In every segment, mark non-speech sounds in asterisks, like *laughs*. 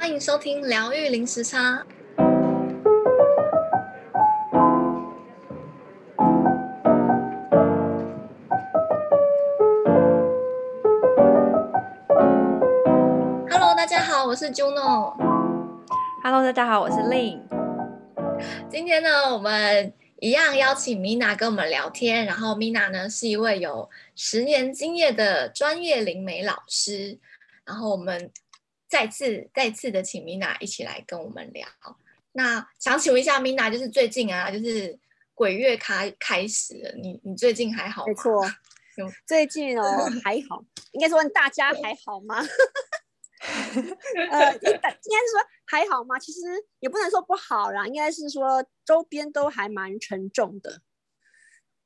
欢迎收听疗愈零时差。Hello，大家好，我是 Juno。Hello，大家好，我是 Lin。今天呢，我们一样邀请 Mina 跟我们聊天。然后 Mina 呢，是一位有十年经验的专业灵媒老师。然后我们。再次再次的请 Mina 一起来跟我们聊。那想请问一下 Mina，就是最近啊，就是鬼月开开始了，你你最近还好吗？没错，*laughs* 最近哦 *laughs* 还好，应该说大家还好吗？*laughs* 呃，应该是说还好吗？其实也不能说不好啦，应该是说周边都还蛮沉重的。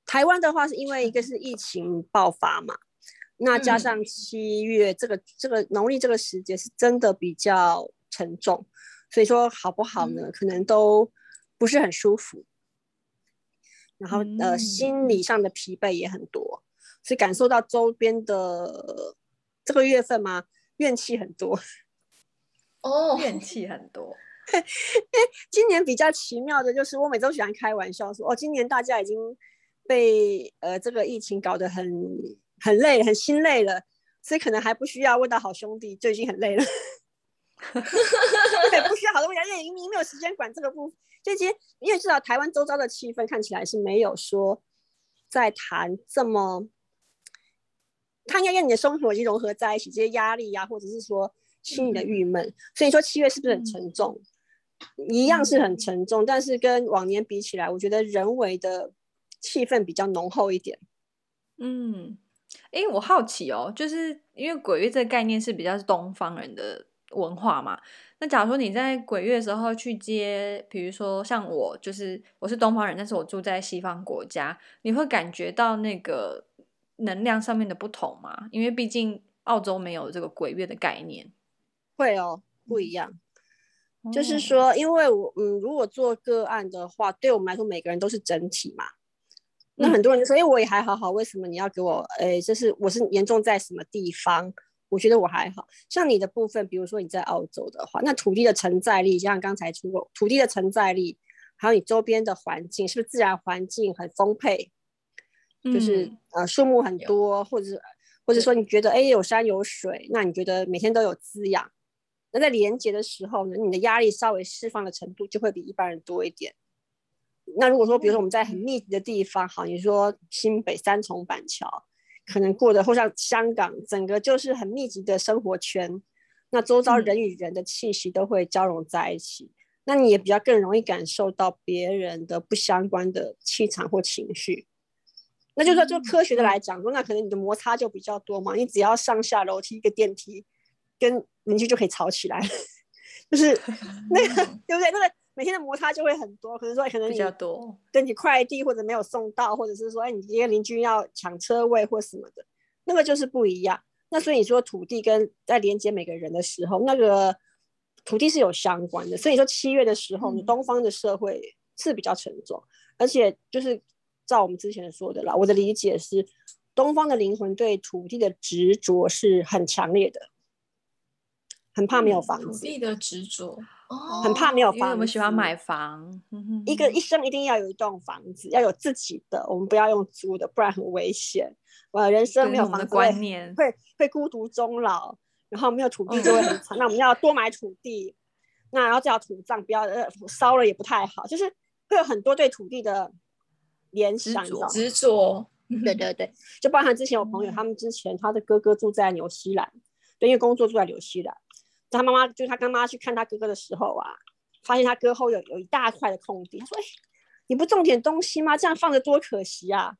台湾的话是因为一个是疫情爆发嘛。那加上七月、嗯、这个这个农历这个时节是真的比较沉重，所以说好不好呢？嗯、可能都不是很舒服。然后、嗯、呃，心理上的疲惫也很多，所以感受到周边的这个月份嘛，怨气很多。哦，怨气很多。因 *laughs* 为今年比较奇妙的就是，我每周喜欢开玩笑说，哦，今年大家已经被呃这个疫情搞得很。很累，很心累了，所以可能还不需要问到好兄弟，就已经很累了。*laughs* 对，不需要好多问题，因为你没有时间管这个部分。就今天，因为至少台湾周遭的气氛看起来是没有说在谈这么，他应该跟你的生活已经融合在一起，这些压力呀、啊，或者是说心里的郁闷。嗯、所以说七月是不是很沉重？嗯、一样是很沉重，但是跟往年比起来，我觉得人为的气氛比较浓厚一点。嗯。哎，我好奇哦，就是因为鬼月这个概念是比较是东方人的文化嘛。那假如说你在鬼月的时候去接，比如说像我，就是我是东方人，但是我住在西方国家，你会感觉到那个能量上面的不同吗？因为毕竟澳洲没有这个鬼月的概念。会哦，不一样。嗯、就是说，因为我嗯，如果做个案的话，对我们来说，每个人都是整体嘛。那很多人就说：“哎、嗯，我也还好好，为什么你要给我？哎，就是我是严重在什么地方？我觉得我还好。像你的部分，比如说你在澳洲的话，那土地的承载力，像刚才说过，土地的承载力，还有你周边的环境，是不是自然环境很丰沛？就是、嗯、呃树木很多，或者是或者说你觉得哎有山有水，那你觉得每天都有滋养？那在连接的时候呢，你的压力稍微释放的程度就会比一般人多一点。”那如果说，比如说我们在很密集的地方，好，你说新北三重板桥，可能过的或像香港，整个就是很密集的生活圈，那周遭人与人的气息都会交融在一起，嗯、那你也比较更容易感受到别人的不相关的气场或情绪。那就是说，就科学的来讲说，那可能你的摩擦就比较多嘛，你只要上下楼梯一个电梯，跟邻居就可以吵起来，*laughs* 就是那个 *laughs* 对不对？那个。每天的摩擦就会很多，可能说可能比较多，跟你快递或者没有送到，或者是说哎，你一个邻居要抢车位或什么的，那个就是不一样。那所以你说土地跟在连接每个人的时候，那个土地是有相关的。所以说七月的时候，你东方的社会是比较沉重，嗯、而且就是照我们之前说的啦，我的理解是，东方的灵魂对土地的执着是很强烈的，很怕没有房子。嗯、土地的执着。很怕没有房子，我们喜欢买房。一个一生一定要有一栋房子，要有自己的，我们不要用租的，不然很危险。我人生没有房子会观念会会孤独终老，然后没有土地就会很惨。那我们要多买土地，那然后叫土葬，不要呃烧了也不太好，就是会有很多对土地的联想执着。对对对，就包含之前我朋友，他们之前他的哥哥住在纽西兰，对，因为工作住在纽西兰。他妈妈就他跟妈妈去看他哥哥的时候啊，发现他哥后有有一大块的空地。他说：“哎，你不种点东西吗？这样放着多可惜啊！”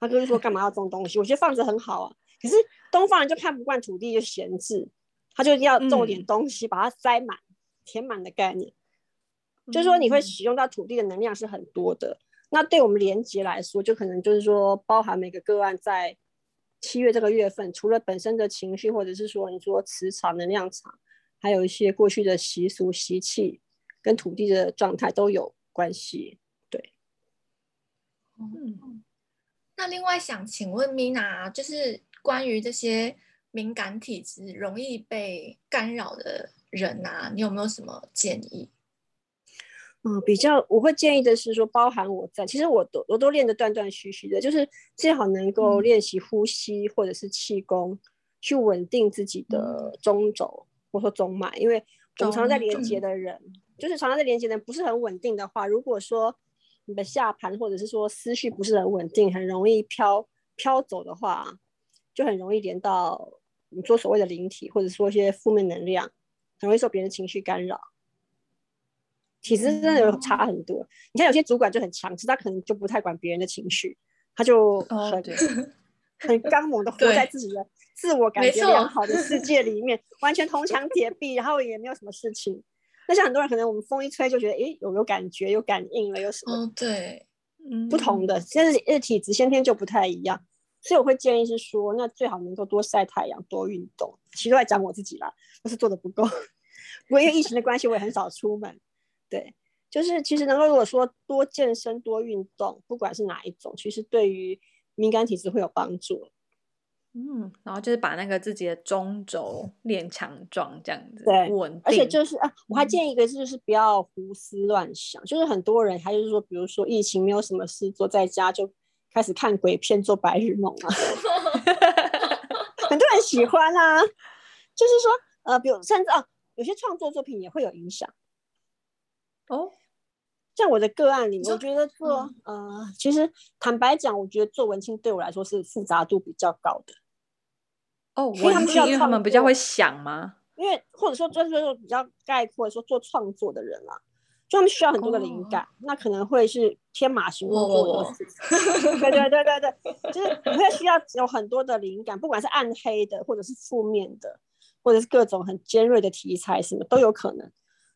他哥就说：“干嘛要种东西？我觉得放着很好啊。”可是东方人就看不惯土地就闲置，他就要种点东西，把它塞满、填满的概念。就是说你会使用到土地的能量是很多的。那对我们连接来说，就可能就是说包含每个个案在七月这个月份，除了本身的情绪，或者是说你说磁场、能量场。还有一些过去的习俗习气，跟土地的状态都有关系。对，嗯，那另外想请问 Mina，就是关于这些敏感体质容易被干扰的人啊，你有没有什么建议？嗯，比较我会建议的是说，包含我在，其实我都我都练得断断续续的，就是最好能够练习呼吸或者是气功，嗯、去稳定自己的中轴、嗯、或者说中买，因为我们常常在连接的人，就是常常在连接的人不是很稳定的话，如果说你的下盘或者是说思绪不是很稳定，很容易飘飘走的话，就很容易连到你说所谓的灵体，或者说一些负面能量，很容易受别人的情绪干扰。体质真的有差很多。嗯、你看有些主管就很强势，他可能就不太管别人的情绪，他就很、哦、很刚猛的活在自己的自我感觉良好的世界里面，完全铜墙铁壁，然后也没有什么事情。那像很多人可能我们风一吹就觉得，诶，有有感觉，有感应了，有什么？哦，对，嗯，不同的，现在是体质先天就不太一样，所以我会建议是说，那最好能够多晒太阳，多运动。其实都在讲我自己啦，都是做的不够。因为疫情的关系，我也很少出门。对，就是其实能够如果说多健身、多运动，不管是哪一种，其实对于敏感体质会有帮助。嗯，然后就是把那个自己的中轴练强壮，这样子，对，稳定。而且就是啊，我还建议一个，就是不要胡思乱想。嗯、就是很多人，他就是说，比如说疫情没有什么事做，在家就开始看鬼片、做白日梦啊。*laughs* 很多人喜欢啊，就是说，呃，比如甚至啊，有些创作作品也会有影响。哦，像我的个案里面，我觉得做、嗯、呃，其实坦白讲，我觉得做文青对我来说是复杂度比较高的。哦，文青，因为他们比较会想吗？因为或者说就是说比较概括说做创作的人啦，就他们需要很多的灵感，哦、那可能会是天马行空做的事情。哦、对对对对对，就是你会需要有很多的灵感，不管是暗黑的，或者是负面的，或者是各种很尖锐的题材，什么都有可能。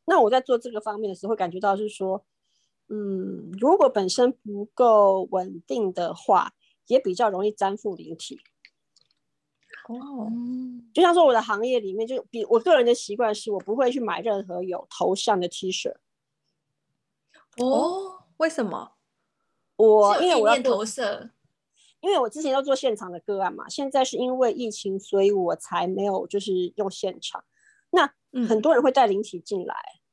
那我在做这个方面的时候，会感觉到是说，嗯，如果本身不够稳定的话，也比较容易粘附灵体。哦，就像说我的行业里面，就比我个人的习惯是，我不会去买任何有头像的 T 恤。哦，为什么？我因为我要投射，因为我之前要做现场的个案嘛，现在是因为疫情，所以我才没有就是用现场。那很多人会带灵体进来，嗯、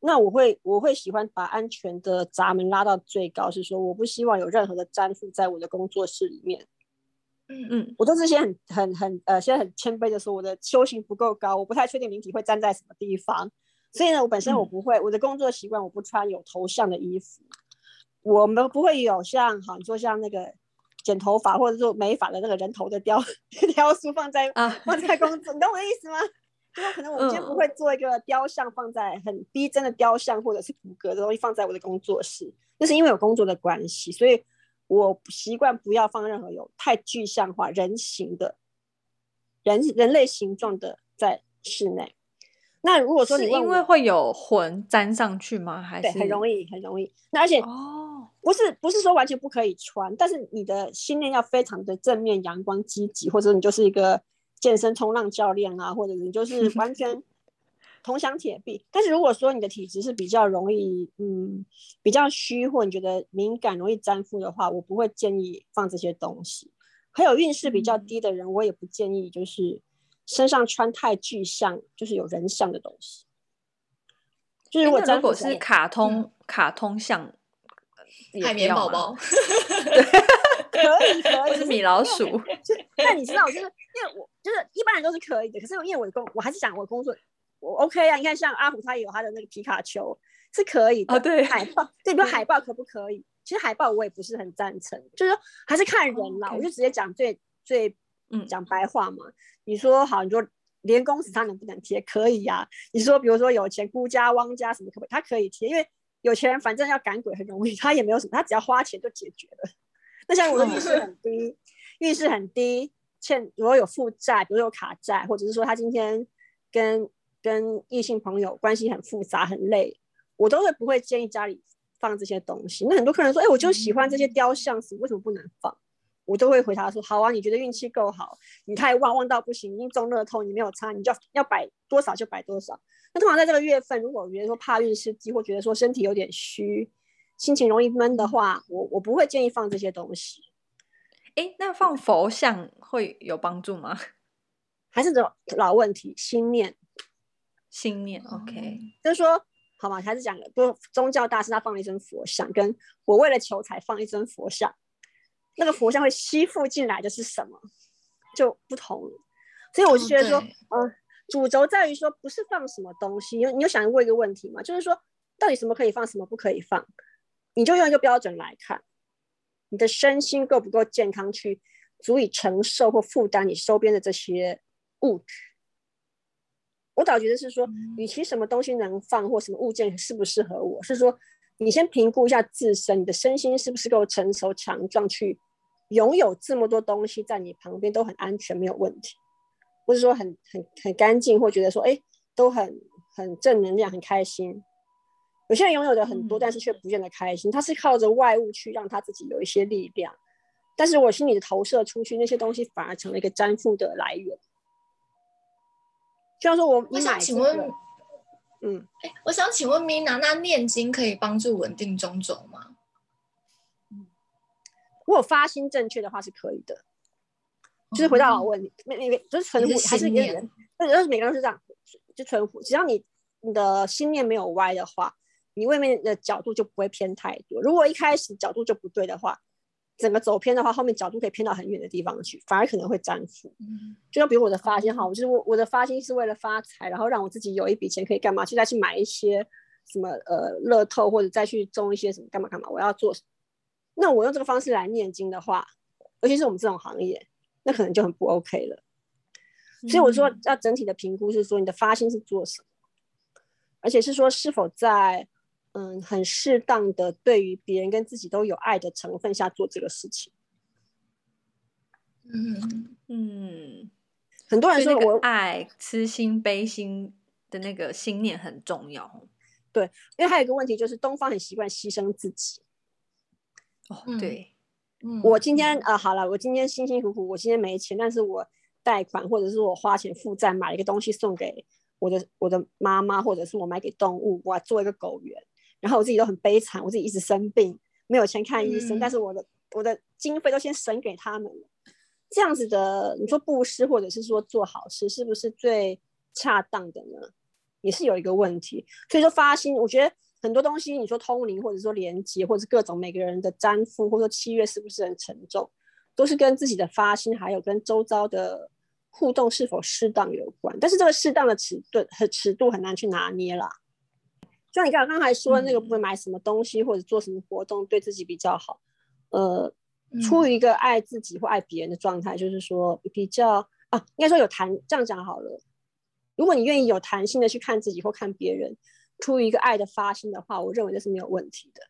那我会我会喜欢把安全的闸门拉到最高，是说我不希望有任何的粘附在我的工作室里面。嗯嗯，我都是先很很很呃，现在很谦卑的说，我的修行不够高，我不太确定灵体会粘在什么地方。所以呢，我本身我不会，嗯、我的工作习惯我不穿有头像的衣服，我们不会有像好你说像那个剪头发或者说美发的那个人头的雕 *laughs* 雕塑放在啊放在工作，你懂我的意思吗？因为可能我们今天不会做一个雕像放在很逼真的雕像，或者是骨骼的东西放在我的工作室，那是因为有工作的关系，所以我习惯不要放任何有太具象化人形的人人类形状的在室内。那如果说你是因为会有魂粘上去吗？还是对，很容易很容易。那而且哦，不是不是说完全不可以穿，但是你的心念要非常的正面、阳光、积极，或者你就是一个。健身冲浪教练啊，或者你就是 *laughs* 完全铜墙铁壁。但是如果说你的体质是比较容易，嗯，比较虚，或你觉得敏感、容易沾附的话，我不会建议放这些东西。还有运势比较低的人，我也不建议就是身上穿太具象，就是有人像的东西。就是如果如果是卡通、嗯、卡通像海绵宝宝。*laughs* 可以可以，是米老鼠。*laughs* 那你知道，就是因为我就是一般人都是可以的，可是因为我的工，我还是想我的工作我 OK 啊。你看，像阿虎他也有他的那个皮卡丘，是可以的。哦，对，海报，对，*laughs* 比如海报可不可以？其实海报我也不是很赞成，就是说还是看人啦。我就直接讲最最嗯讲白话嘛。你说好，你说连公司他能不能贴？可以呀。你说比如说有钱孤家汪家什么可不可以？他可以贴，因为有钱人反正要赶鬼很容易，他也没有什么，他只要花钱就解决了。那像我的运势很低，运势很低，欠如果有负债，比如有卡债，或者是说他今天跟跟异性朋友关系很复杂很累，我都会不会建议家里放这些东西。那很多客人说，哎，我就喜欢这些雕像，是为什么不能放？我都会回答说，好啊，你觉得运气够好，你太旺旺到不行，已经中乐透，你没有差，你就要要摆多少就摆多少。那通常在这个月份，如果我觉得说怕运势低，或觉得说身体有点虚。心情容易闷的话，我我不会建议放这些东西。哎，那放佛像会有帮助吗？*laughs* 还是这种老问题，心念。心念，OK，就是说，好吗？还是讲的，不，宗教大师他放了一尊佛像，跟我为了求财放一尊佛像，那个佛像会吸附进来的是什么，就不同了。所以我就觉得说，嗯、呃，主轴在于说，不是放什么东西，你有你有想过一个问题吗？就是说，到底什么可以放，什么不可以放？你就用一个标准来看，你的身心够不够健康，去足以承受或负担你周边的这些物质。我倒觉得是说，与其什么东西能放，或什么物件适不适合我，是说你先评估一下自身，你的身心是不是够成熟强壮，去拥有这么多东西在你旁边都很安全，没有问题，或者说很很很干净，或觉得说哎都很很正能量，很开心。有些人拥有的很多，但是却不见得开心。他是靠着外物去让他自己有一些力量，但是我心里的投射出去那些东西，反而成了一个粘附的来源。就像说我，我想请问，嗯，哎，我想请问 Mina，那念经可以帮助稳定中轴吗？如果发心正确的话是可以的，嗯、就是回到老问你，那那个就是存乎还是一个人，就是每个人是这样，就存乎，只要你你的心念没有歪的话。你外面的角度就不会偏太多。如果一开始角度就不对的话，整个走偏的话，后面角度可以偏到很远的地方去，反而可能会沾附。就像比如我的发心哈，我就是我我的发心是为了发财，然后让我自己有一笔钱可以干嘛？去再去买一些什么呃乐透，或者再去中一些什么干嘛干嘛？我要做什么？那我用这个方式来念经的话，尤其是我们这种行业，那可能就很不 OK 了。所以我说要整体的评估是说你的发心是做什么，而且是说是否在。嗯，很适当的对于别人跟自己都有爱的成分下做这个事情。嗯嗯，很多人说我爱痴心悲心的那个心念很重要。对，因为还有一个问题就是东方很习惯牺牲自己。哦，对，嗯，我今天啊，好了，我今天辛辛苦苦，我今天没钱，但是我贷款或者是我花钱负债买了一个东西送给我的我的妈妈，或者是我买给动物，我要做一个狗园。然后我自己都很悲惨，我自己一直生病，没有钱看医生，嗯、但是我的我的经费都先省给他们了。这样子的，你说布施或者是说做好事，是不是最恰当的呢？也是有一个问题。所以说发心，我觉得很多东西，你说通灵或者说连接，或者是各种每个人的占卜，或者说契约是不是很沉重，都是跟自己的发心，还有跟周遭的互动是否适当有关。但是这个适当的尺度和尺度很难去拿捏啦。就像你刚刚才说的那个部分买什么东西或者做什么活动对自己比较好，呃，出于一个爱自己或爱别人的状态，就是说比较啊，应该说有弹，这样讲好了。如果你愿意有弹性的去看自己或看别人，出于一个爱的发心的话，我认为这是没有问题的。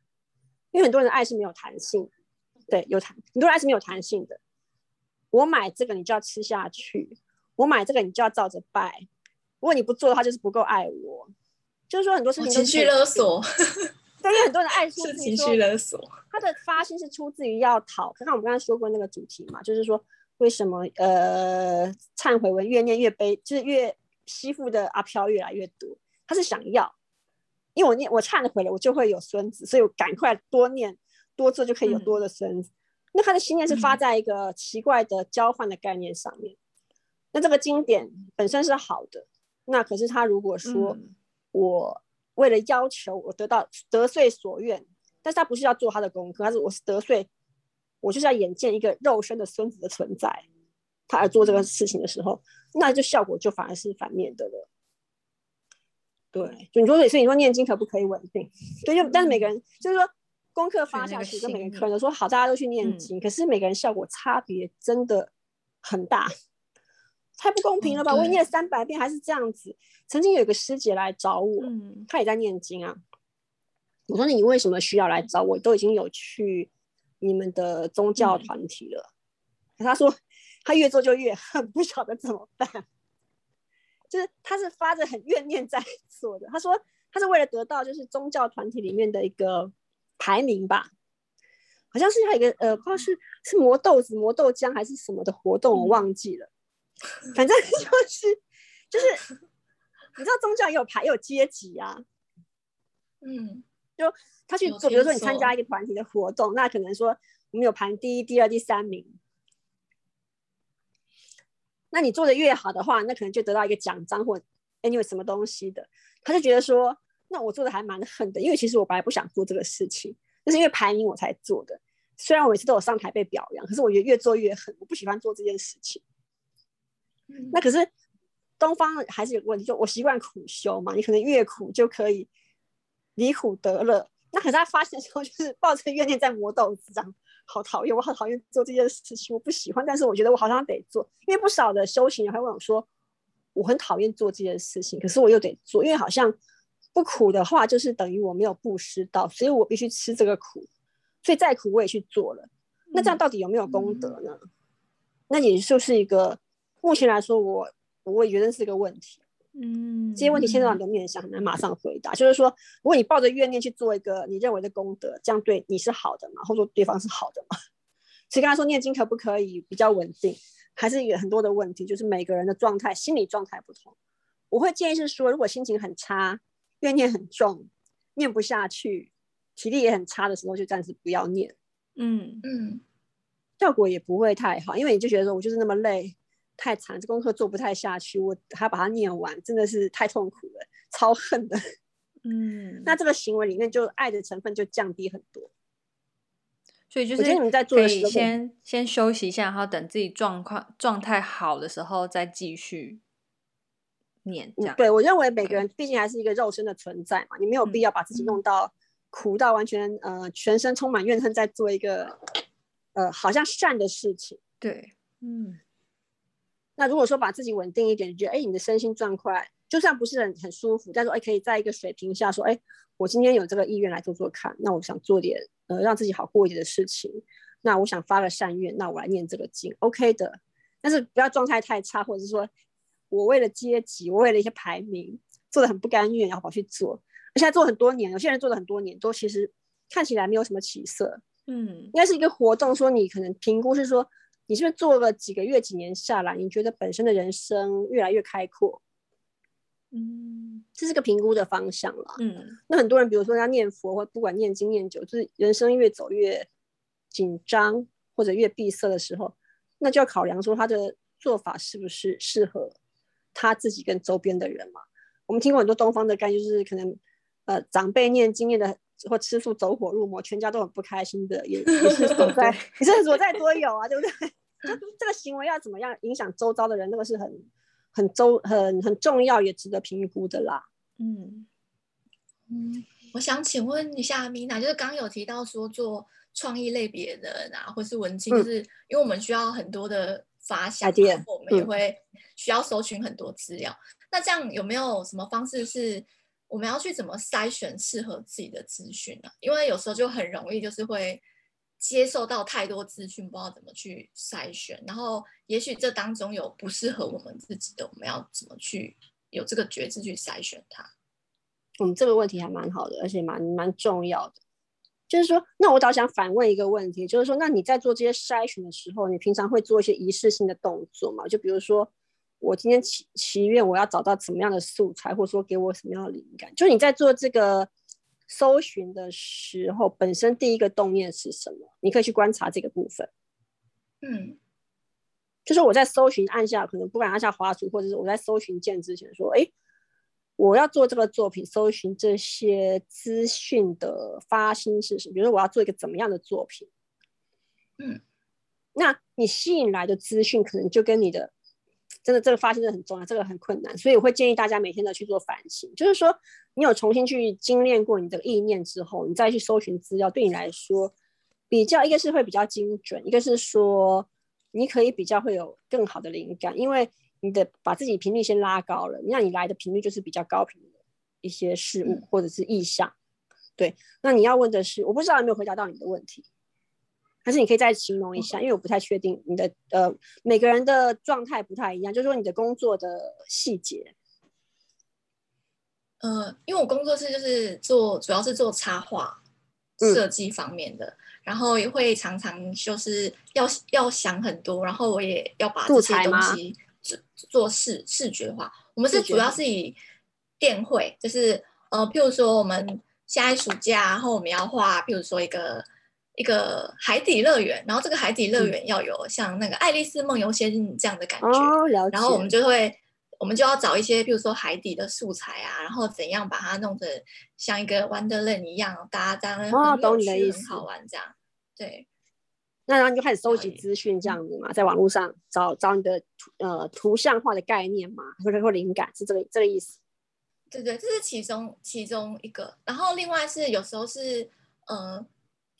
因为很多人的爱是没有弹性，对，有弹，很多人爱是没有弹性的。我买这个你就要吃下去，我买这个你就要照着拜，如果你不做的话，就是不够爱我。就是说很多事情情绪勒索，*laughs* 对于很多人爱说是情绪勒索，他的发心是出自于要讨。刚刚我们刚才说过那个主题嘛，就是说为什么呃忏悔文越念越悲，就是越吸附的阿飘越来越多。他是想要，因为我念我忏悔了，我就会有孙子，所以我赶快多念多做就可以有多的孙子。嗯、那他的心念是发在一个奇怪的交换的概念上面。嗯、那这个经典本身是好的，那可是他如果说。嗯我为了要求我得到得遂所愿，但是他不是要做他的功课，他是我是得遂，我就是要眼见一个肉身的孙子的存在，他来做这个事情的时候，那就效果就反而是反面的了。对，就你说，所以你说念经可不可以稳定？对，就但是每个人就是说功课发下去，跟每个人客人都说好，大家都去念经，嗯、可是每个人效果差别真的很大。太不公平了吧！我念了三百遍还是这样子。曾经有一个师姐来找我，她也在念经啊。我说：“你为什么需要来找我？都已经有去你们的宗教团体了。”她说：“她越做就越恨，不晓得怎么办。就是她是发着很怨念在做的。她说她是为了得到就是宗教团体里面的一个排名吧，好像是还有一个呃，不知道是是磨豆子、磨豆浆还是什么的活动，我忘记了。”反正 *laughs* 就是就是，你知道宗教也有排也有阶级啊，嗯，就他去做，比如说你参加一个团体的活动，那可能说我们有排第一、第二、第三名，那你做的越好的话，那可能就得到一个奖章或 anyway 什么东西的，他就觉得说，那我做的还蛮狠的，因为其实我本来不想做这个事情，就是因为排名我才做的。虽然我每次都有上台被表扬，可是我觉得越做越狠，我不喜欢做这件事情。嗯、那可是东方还是有个问题，就我习惯苦修嘛，你可能越苦就可以离苦得乐。那可是他发现说，就是抱着怨念在磨豆子，这样好讨厌，我好讨厌做这件事情，我不喜欢，但是我觉得我好像得做，因为不少的修行人会问我说，我很讨厌做这件事情，可是我又得做，因为好像不苦的话，就是等于我没有布施到，所以我必须吃这个苦，所以再苦我也去做了。那这样到底有没有功德呢？嗯、那也就是一个目前来说我，我我也觉得是一个问题。嗯，这些问题现在很多面向很难马上回答。就是说，如果你抱着怨念去做一个你认为的功德，这样对你是好的吗？或者说对方是好的吗？*laughs* 所以刚才说念经可不可以比较稳定？还是有很多的问题，就是每个人的状态、心理状态不同。我会建议是说，如果心情很差、怨念很重、念不下去、体力也很差的时候，就暂时不要念。嗯嗯，效果也不会太好，因为你就觉得说我就是那么累、太惨，这功课做不太下去，我还要把它念完，真的是太痛苦了，超恨的。*laughs* 嗯，那这个行为里面就爱的成分就降低很多。所以就是可以先先休息一下，然后等自己状况状态好的时候再继续念。这样，对，我认为每个人毕竟还是一个肉身的存在嘛，你没有必要把自己弄到苦到完全呃全身充满怨恨，在做一个呃好像善的事情。对，嗯。那如果说把自己稳定一点，你觉得哎，你的身心状况就算不是很很舒服，但是哎，可以在一个水平下说，哎，我今天有这个意愿来做做看，那我想做点。呃，让自己好过一点的事情，那我想发个善愿，那我来念这个经，OK 的。但是不要状态太差，或者是说我为了阶级，我为了一些排名，做的很不甘愿，然后跑去做。现在做很多年，有些人做了很多年，都其实看起来没有什么起色。嗯，应该是一个活动，说你可能评估是说，你是不是做了几个月、几年下来，你觉得本身的人生越来越开阔。嗯，这是个评估的方向了。嗯，那很多人，比如说他念佛，或不管念经念久，就是人生越走越紧张或者越闭塞的时候，那就要考量说他的做法是不是适合他自己跟周边的人嘛。我们听过很多东方的概念，就是可能呃长辈念经念的或吃素走火入魔，全家都很不开心的，也也是所在，也是所 *laughs* 在多有啊，对不对？就这个行为要怎么样影响周遭的人，那个是很。很周很很重要，也值得评估的啦。嗯嗯，我想请问一下米娜，就是刚刚有提到说做创意类别的人啊，或是文青，就是因为我们需要很多的发想，嗯、我们也会需要搜寻很多资料。嗯、那这样有没有什么方式是我们要去怎么筛选适合自己的资讯呢？因为有时候就很容易就是会。接受到太多资讯，不知道怎么去筛选，然后也许这当中有不适合我们自己的，我们要怎么去有这个觉知去筛选它？嗯，这个问题还蛮好的，而且蛮蛮重要的。就是说，那我倒想反问一个问题，就是说，那你在做这些筛选的时候，你平常会做一些仪式性的动作吗？就比如说，我今天祈祈愿我要找到什么样的素材，或者说给我什么样的灵感？就你在做这个。搜寻的时候，本身第一个动念是什么？你可以去观察这个部分。嗯，就是我在搜寻按下，可能不敢按下滑鼠，或者是我在搜寻键之前说，哎，我要做这个作品，搜寻这些资讯的发心是什么？比如说我要做一个怎么样的作品？嗯，那你吸引来的资讯，可能就跟你的。真的，这个发现真的很重要，这个很困难，所以我会建议大家每天都去做反省。就是说，你有重新去精炼过你的意念之后，你再去搜寻资料，对你来说比较一个是会比较精准，一个是说你可以比较会有更好的灵感，因为你的把自己频率先拉高了，那你来的频率就是比较高频的一些事物或者是意象。对，那你要问的是，我不知道有没有回答到你的问题。还是你可以再形容一下，因为我不太确定你的呃每个人的状态不太一样，就是说你的工作的细节。呃，因为我工作室就是做主要是做插画设计方面的，嗯、然后也会常常就是要要想很多，然后我也要把这些东西做做视视觉化。我们是主要是以电绘，就是呃，譬如说我们下一暑假，然后我们要画，譬如说一个。一个海底乐园，然后这个海底乐园要有像那个《爱丽丝梦游仙境》这样的感觉，哦、然后我们就会我们就要找一些，比如说海底的素材啊，然后怎样把它弄得像一个 Wonderland 一样，大家这样很有趣、很好玩这样。对，那然后你就开始收集资讯这样子嘛，在网络上找找你的呃图像化的概念嘛，或者说灵感是这个这个意思。对对，这是其中其中一个。然后另外是有时候是呃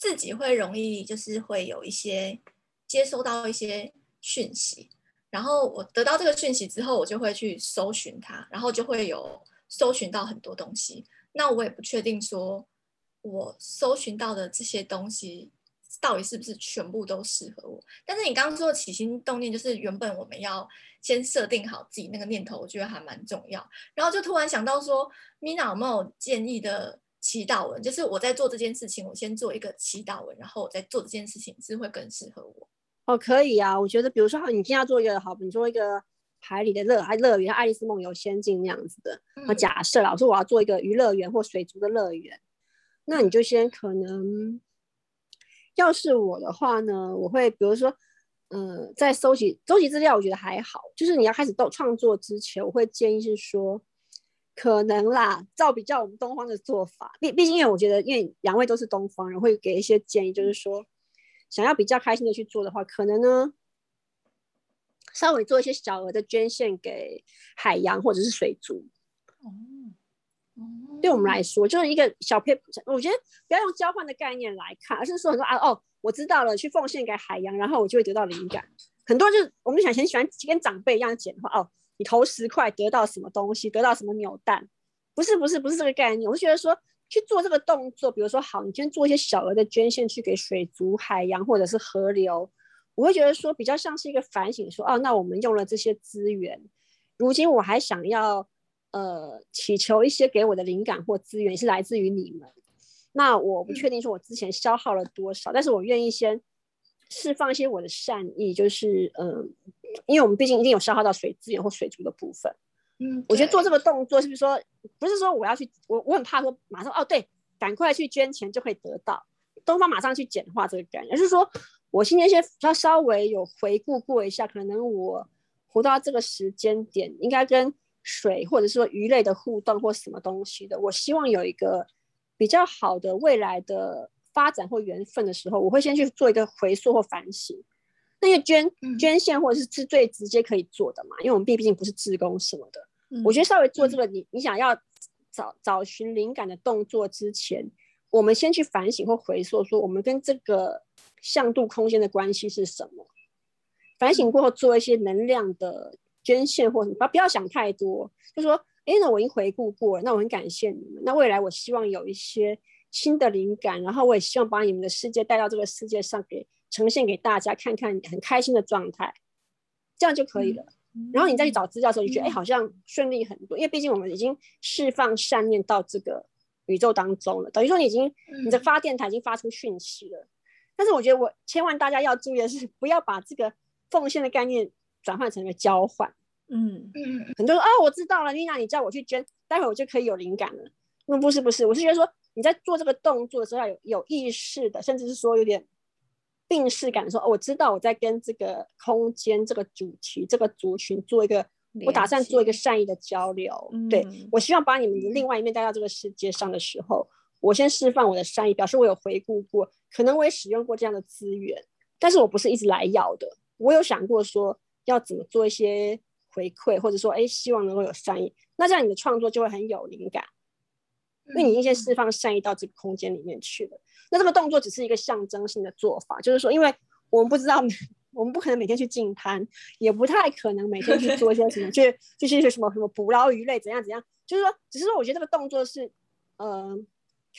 自己会容易就是会有一些接收到一些讯息。然后我得到这个讯息之后，我就会去搜寻它，然后就会有搜寻到很多东西。那我也不确定说，我搜寻到的这些东西到底是不是全部都适合我。但是你刚刚说的起心动念，就是原本我们要先设定好自己那个念头，我觉得还蛮重要。然后就突然想到说，Mina 有没有建议的祈祷文？就是我在做这件事情，我先做一个祈祷文，然后我再做这件事情，是会更适合我。哦，可以啊，我觉得，比如说，你今天要做一个好，你做一个海里的乐爱乐园，爱丽丝梦游仙境那样子的。那、嗯、假设老师我要做一个娱乐园或水族的乐园，那你就先可能，要是我的话呢，我会比如说，嗯、呃，在搜集搜集资料，我觉得还好。就是你要开始动创作之前，我会建议是说，可能啦，照比较我们东方的做法，毕毕竟因为我觉得，因为两位都是东方人，会给一些建议，就是说。想要比较开心的去做的话，可能呢，稍微做一些小额的捐献给海洋或者是水族。哦，对我们来说，就是一个小配。我觉得不要用交换的概念来看，而是说很多啊，哦，我知道了，去奉献给海洋，然后我就会得到灵感。很多就是我们想很喜欢跟长辈一样简化哦，你投十块得到什么东西，得到什么扭蛋，不是不是不是这个概念。我是觉得说。去做这个动作，比如说，好，你先做一些小额的捐献，去给水族、海洋或者是河流，我会觉得说比较像是一个反省说，哦，那我们用了这些资源，如今我还想要呃祈求一些给我的灵感或资源是来自于你们，那我不确定说我之前消耗了多少，但是我愿意先释放一些我的善意，就是嗯、因为我们毕竟一定有消耗到水资源或水族的部分。嗯，我觉得做这个动作是不是说，不是说我要去，我我很怕说马上哦，对，赶快去捐钱就可以得到，东方马上去简化这个概念，而是说我今天先要稍微有回顾过一下，可能我活到这个时间点，应该跟水或者说鱼类的互动或什么东西的，我希望有一个比较好的未来的发展或缘分的时候，我会先去做一个回溯或反省。那个捐捐献或者是是最直接可以做的嘛，因为我们毕毕竟不是志工什么的。我觉得稍微做这个你，你你想要找找寻灵感的动作之前，我们先去反省或回溯，说我们跟这个向度空间的关系是什么。反省过后，做一些能量的捐献或什么，不要想太多，就说，哎，那我已经回顾过了，那我很感谢你们。那未来我希望有一些新的灵感，然后我也希望把你们的世界带到这个世界上，给呈现给大家看看，很开心的状态，这样就可以了。嗯然后你再去找资料的时候，你觉得哎，好像顺利很多，因为毕竟我们已经释放善念到这个宇宙当中了，等于说你已经你的发电台已经发出讯息了。但是我觉得我千万大家要注意的是，不要把这个奉献的概念转换成一个交换。嗯嗯，很多人说啊，我知道了，Mina，你叫我去捐，待会我就可以有灵感了。那不是不是，我是觉得说你在做这个动作的时候要有有意识的，甚至是说有点。病视感说，哦，我知道我在跟这个空间、这个主题、这个族群做一个，我打算做一个善意的交流。嗯、对，我希望把你们的另外一面带到这个世界上的时候，我先释放我的善意，表示我有回顾过，可能我也使用过这样的资源，但是我不是一直来要的。我有想过说要怎么做一些回馈，或者说，哎，希望能够有善意，那这样你的创作就会很有灵感，因为你已经先释放善意到这个空间里面去了。那这个动作只是一个象征性的做法，就是说，因为我们不知道，我们不可能每天去净滩，也不太可能每天去做一些什么，*laughs* 去就是一些什么什么捕捞鱼类怎样怎样，就是说，只是说，我觉得这个动作是，呃，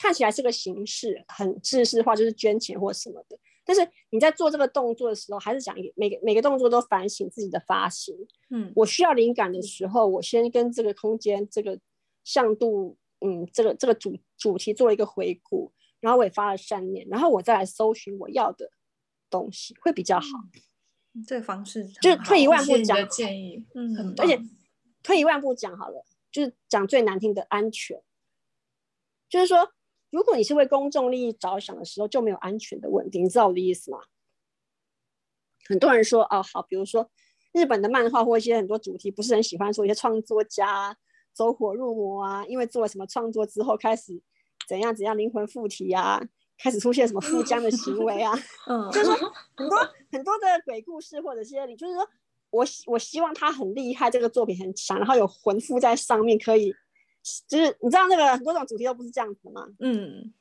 看起来是个形式，很制式化，就是捐钱或什么的。但是你在做这个动作的时候，还是讲每个每个动作都反省自己的发心。嗯，我需要灵感的时候，我先跟这个空间、这个向度，嗯，这个这个主主题做了一个回顾。然后我也发了善念，然后我再来搜寻我要的东西，会比较好。嗯、这个方式就是退一万步讲建议，嗯，而且退一万步讲好了，就是讲最难听的安全，就是说，如果你是为公众利益着想的时候，就没有安全的问题，你知道我的意思吗？很多人说哦好，比如说日本的漫画或一些很多主题不是很喜欢说一些创作家走火入魔啊，因为做了什么创作之后开始怎样怎样灵魂附体啊，开始出现什么富江的行为啊，*laughs* 嗯，就是说很多很多的鬼故事或者是你就是说我我希望他很厉害，这个作品很强，然后有魂附在上面，可以就是你知道那个很多种主题都不是这样子的吗？嗯。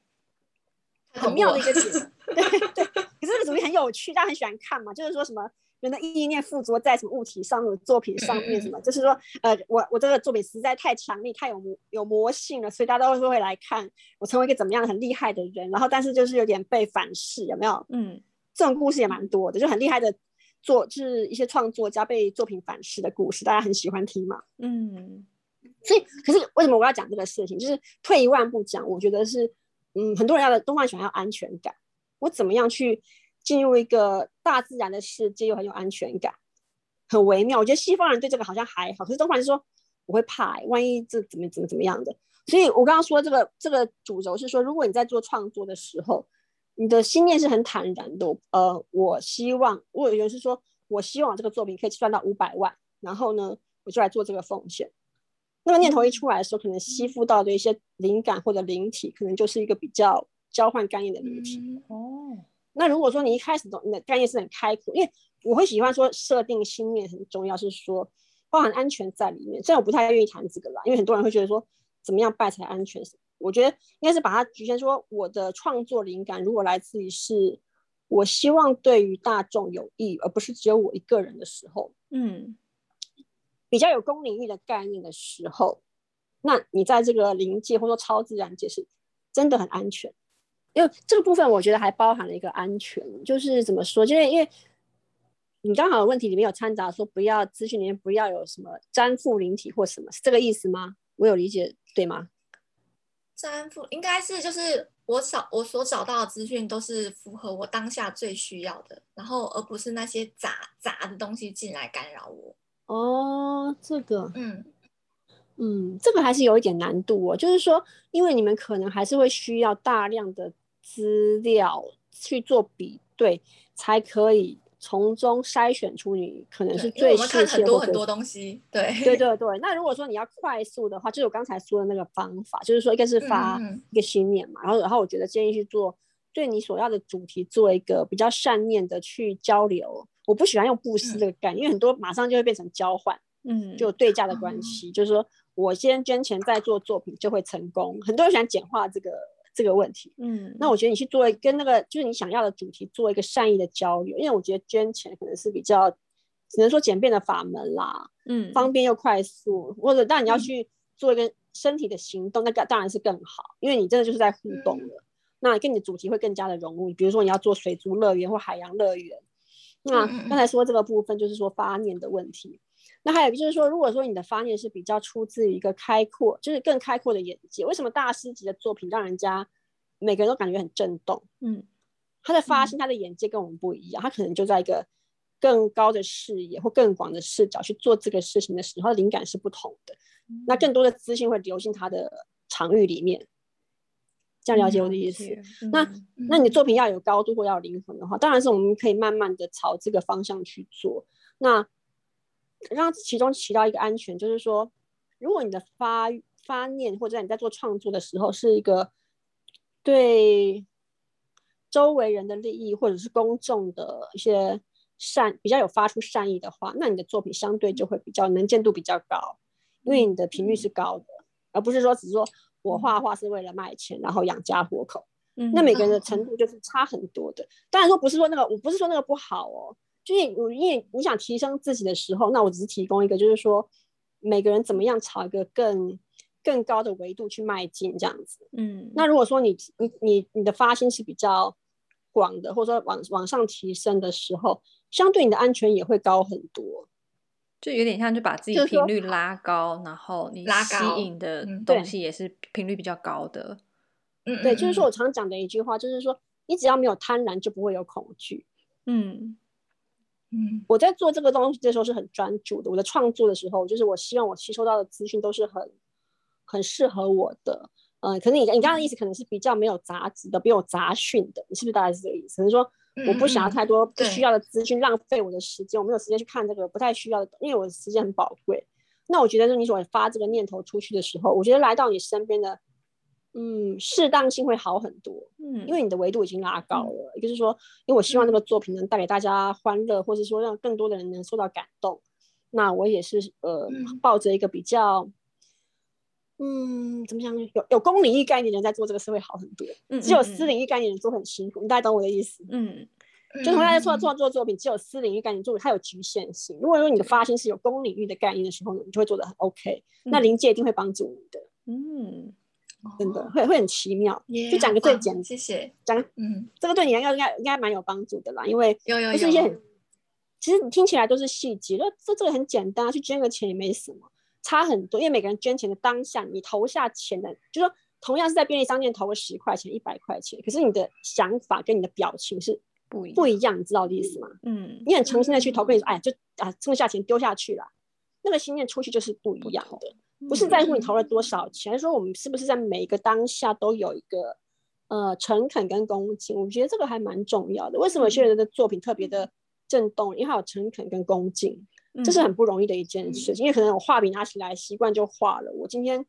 很妙的一个点，*laughs* 对对，可是这个主题很有趣，大家很喜欢看嘛。就是说什么人的意念附着在什么物体上面、作品上面，什么，就是说，呃，我我这个作品实在太强力、太有魔有魔性了，所以大家都会会来看我成为一个怎么样很厉害的人。然后，但是就是有点被反噬，有没有？嗯，这种故事也蛮多的，就很厉害的作，就是一些创作家被作品反噬的故事，大家很喜欢听嘛。嗯，所以，可是为什么我要讲这个事情？就是退一万步讲，我觉得是。嗯，很多人要的东方喜欢要安全感。我怎么样去进入一个大自然的世界又很有安全感，很微妙。我觉得西方人对这个好像还好，可是东方人说我会怕，万一这怎么怎么怎么样的。所以我刚刚说这个这个主轴是说，如果你在做创作的时候，你的心念是很坦然的。呃，我希望，我有人是说我希望这个作品可以赚到五百万，然后呢，我就来做这个奉献。那个念头一出来的时候，可能吸附到的一些灵感或者灵体，可能就是一个比较交换概念的灵体。哦，那如果说你一开始懂你的概念是很开阔，因为我会喜欢说设定心念很重要，是说包含安全在里面。虽然我不太愿意谈这个啦，因为很多人会觉得说怎么样拜才安全？我觉得应该是把它局限说，我的创作灵感如果来自于是我希望对于大众有益，而不是只有我一个人的时候，嗯。比较有公领域的概念的时候，那你在这个灵界或者说超自然界是真的很安全，因为这个部分我觉得还包含了一个安全，就是怎么说？就是因为你刚好的问题里面有掺杂说不要资讯里面不要有什么粘附灵体或什么，是这个意思吗？我有理解对吗？粘附应该是就是我找我所找到的资讯都是符合我当下最需要的，然后而不是那些杂杂的东西进来干扰我。哦，这个，嗯嗯，这个还是有一点难度哦。就是说，因为你们可能还是会需要大量的资料去做比对，才可以从中筛选出你可能是最适合的。我们看很多很多东西，对对对对。那如果说你要快速的话，就是我刚才说的那个方法，就是说一个是发一个心念嘛，然后然后我觉得建议去做对你所要的主题做一个比较善念的去交流。我不喜欢用布施这个概念，嗯、因为很多马上就会变成交换，嗯，就对价的关系，嗯、就是说我先捐钱再做作品就会成功。很多人喜欢简化这个这个问题，嗯，那我觉得你去做跟那个就是你想要的主题做一个善意的交流，因为我觉得捐钱可能是比较只能说简便的法门啦，嗯，方便又快速，或者当然你要去做一个身体的行动，嗯、那个当然是更好，因为你真的就是在互动了，嗯、那跟你的主题会更加的融入。比如说你要做水族乐园或海洋乐园。那刚才说这个部分就是说发念的问题，那还有就是说，如果说你的发念是比较出自于一个开阔，就是更开阔的眼界，为什么大师级的作品让人家每个人都感觉很震动？嗯，他的发心，他的眼界跟我们不一样，他可能就在一个更高的视野或更广的视角去做这个事情的时候，灵感是不同的，那更多的资讯会流进他的场域里面。这样了解我的意思，嗯、那、嗯、那你的作品要有高度或要有灵魂的话，当然是我们可以慢慢的朝这个方向去做。那让其中起到一个安全，就是说，如果你的发发念或者你在做创作的时候是一个对周围人的利益或者是公众的一些善比较有发出善意的话，那你的作品相对就会比较能见度比较高，因为你的频率是高的，嗯、而不是说只是说。我画画是为了卖钱，然后养家活口。嗯，那每个人的程度就是差很多的。嗯、当然说不是说那个，我不是说那个不好哦。就是我因为你想提升自己的时候，那我只是提供一个，就是说每个人怎么样朝一个更更高的维度去迈进这样子。嗯，那如果说你你你你的发心是比较广的，或者说往往上提升的时候，相对你的安全也会高很多。就有点像，就把自己频率拉高，然后你吸引的东西也是频率比较高的。嗯，对，就是说我常讲的一句话，就是说你只要没有贪婪，就不会有恐惧。嗯嗯，我在做这个东西的时候是很专注的。我的创作的时候，就是我希望我吸收到的资讯都是很很适合我的。嗯，可能你你刚刚的意思可能是比较没有杂质的，没有杂讯的，你是不是大概是这个意思？可能说我不想要太多不需要的资讯浪费我的时间，我没有时间去看这个不太需要的，因为我的时间很宝贵。那我觉得，是你所发这个念头出去的时候，我觉得来到你身边的，嗯，适当性会好很多。嗯，因为你的维度已经拉高了，也就是说，因为我希望这个作品能带给大家欢乐，或者说让更多的人能受到感动。那我也是呃，抱着一个比较。嗯，怎么讲？有有公领域概念的人在做这个事会好很多。嗯，只有私领域概念的人做很辛苦。嗯、你大概懂我的意思？嗯，就同样在创创作作品，只有私领域概念做它有局限性。如果说你的发心是有公领域的概念的时候呢，你就会做的很 OK。嗯、那临界一定会帮助你的。嗯，真的会会很奇妙。就讲个最简单，谢谢。讲，嗯，这个对你应该应该应该蛮有帮助的啦，因为有有有，不是一些很，其实你听起来都是细节，那这这个很简单，去捐个钱也没什么。差很多，因为每个人捐钱的当下，你投下钱的，就说同样是在便利商店投个十块钱、一百块钱，可是你的想法跟你的表情是不一不一样，你知道的意思吗？嗯，你很诚心的去投，跟你说，哎，就啊，剩下钱丢下去了，那个心念出去就是不一样的，不，是在乎你投了多少钱，而是说我们是不是在每一个当下都有一个呃诚恳跟恭敬，我觉得这个还蛮重要的。为什么有些人的作品特别的震动？因为他有诚恳跟恭敬。这是很不容易的一件事因为可能我画笔拿起来习惯就画了，我今天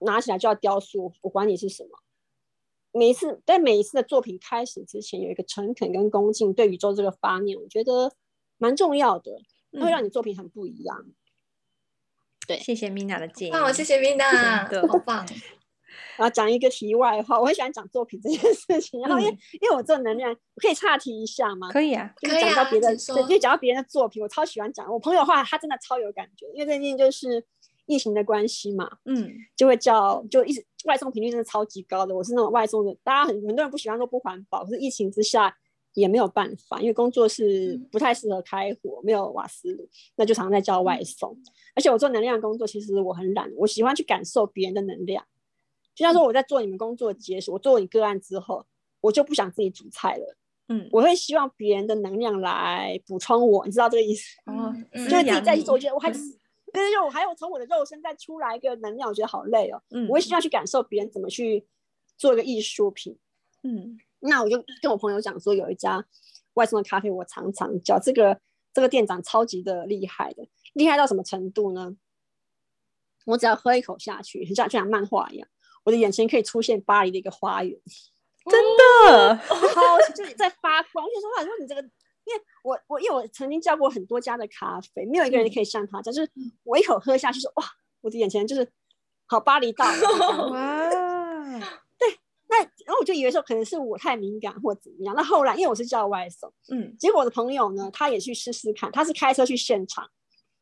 拿起来就要雕塑，我管你是什么。每一次在每一次的作品开始之前，有一个诚恳跟恭敬对宇宙这个发念，我觉得蛮重要的，会让你作品很不一样。嗯、对，谢谢 Mina 的建议。好，谢谢 Mina，对，好棒。*laughs* 然后讲一个题外话，我很喜欢讲作品这件事情。然后因为、嗯、因为我做能量，我可以岔题一下吗？可以啊，可以讲到别的，对，就讲到别人的作品，我超喜欢讲。我朋友的话，他真的超有感觉，因为最近就是疫情的关系嘛，嗯，就会叫就一直外送频率真的超级高的。我是那种外送的，大家很很多人不喜欢说不环保，可是疫情之下也没有办法，因为工作是不太适合开火，没有瓦斯炉，那就常常在叫外送。嗯、而且我做能量工作，其实我很懒，我喜欢去感受别人的能量。就像说我在做你们工作结束，我做你个案之后，我就不想自己煮菜了。嗯，我会希望别人的能量来补充我，你知道这个意思？哦，嗯、就是自己再去做，我觉得我还是，但是我还有从我的肉身再出来一个能量，我觉得好累哦。嗯，我会希望去感受别人怎么去做一个艺术品。嗯，那我就跟我朋友讲说，有一家外送的咖啡，我常常叫这个这个店长超级的厉害的，厉害到什么程度呢？我只要喝一口下去，像就像漫画一样。我的眼前可以出现巴黎的一个花园，*laughs* 真的，好，就是在发光。我就说话，说你这个，因为我我因为我曾经叫过很多家的咖啡，没有一个人可以像他，就是我一口喝下去说哇，我的眼前就是好巴黎到了。*laughs* 哇，对，那然后我就以为说可能是我太敏感或怎么样。那后来因为我是叫外送，嗯，结果我的朋友呢，他也去试试看，他是开车去现场。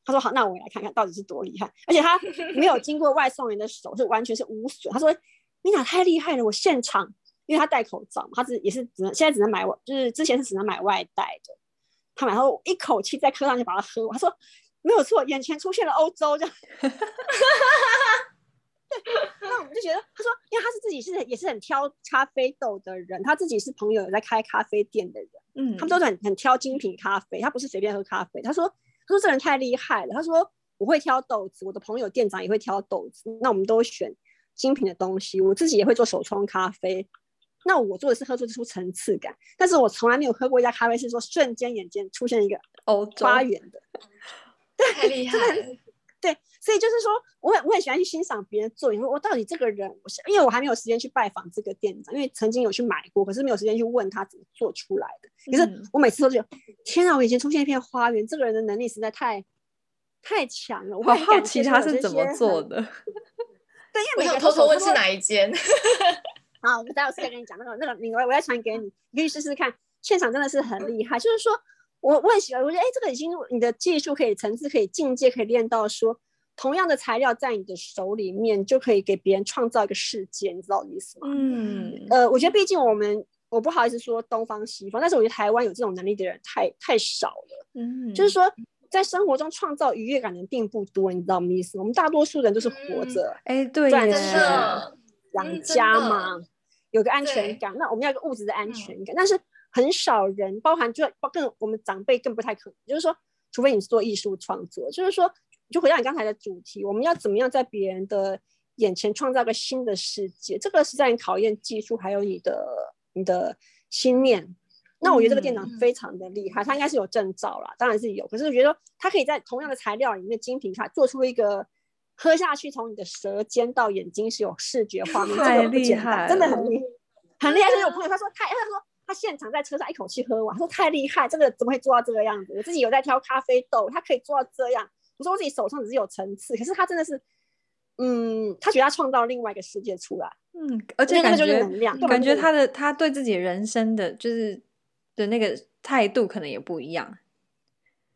他说好，那我也来看看到底是多厉害。而且他没有经过外送员的手，是完全是无损。他说：“Mina 太厉害了，我现场，因为他戴口罩嘛，他是也是只能现在只能买，就是之前是只能买外带的。他买后一口气在车上就把它喝完。他说没有错，眼前出现了欧洲这样。*laughs* 对，*laughs* 那我们就觉得，他说，因为他是自己是也是很挑咖啡豆的人，他自己是朋友有在开咖啡店的人，嗯，他们都是很很挑精品咖啡，他不是随便喝咖啡。他说。他说这人太厉害了。他说我会挑豆子，我的朋友店长也会挑豆子。那我们都选精品的东西。我自己也会做手冲咖啡。那我做的是喝出出层次感，但是我从来没有喝过一家咖啡是说瞬间眼前出现一个花园的。太厉 *laughs* 害了。对，所以就是说，我很我很喜欢去欣赏别人做。你说我到底这个人，我因为我还没有时间去拜访这个店长，因为曾经有去买过，可是没有时间去问他怎么做出来的。可是我每次都觉得，嗯、天啊，我眼前出现一片花园，这个人的能力实在太太强了。我好好奇他是怎么做的。*laughs* 对，因为我想偷偷问是哪一间。*laughs* 好，我待会儿再跟你讲那个那个名，我我要传给你，你可以试试看。现场真的是很厉害，就是说。我我很喜欢，我觉得哎，这个已经你的技术可以层次可以境界，可以练到说，同样的材料在你的手里面就可以给别人创造一个世界，你知道我的意思吗？嗯，呃，我觉得毕竟我们我不好意思说东方西方，但是我觉得台湾有这种能力的人太太少了。嗯，就是说在生活中创造愉悦感的人并不多，你知道我们意思吗？我们大多数人都是活着，哎、嗯，对，赚钱养家嘛，嗯、有个安全感。那我们要一个物质的安全感，嗯、但是。很少人，包含就更我们长辈更不太可能。就是说，除非你是做艺术创作，就是说，就回到你刚才的主题，我们要怎么样在别人的眼前创造个新的世界？这个是在考验技术，还有你的你的心念。那我觉得这个店长非常的厉害，他应该是有证照啦，当然是有。可是我觉得他可以在同样的材料里面精品卡做出一个喝下去从你的舌尖到眼睛是有视觉画面，太厉害，真的很厉害，很厉害。我朋友他说他，他说他现场在车上一口气喝完，他说太厉害，这个怎么会做到这个样子？我自己有在挑咖啡豆，他可以做到这样。我说我自己手上只是有层次，可是他真的是。嗯，他觉得他创造另外一个世界出来，嗯，而且感觉就是能量，感觉他的他对自己人生的就是的那个态度可能也不一样。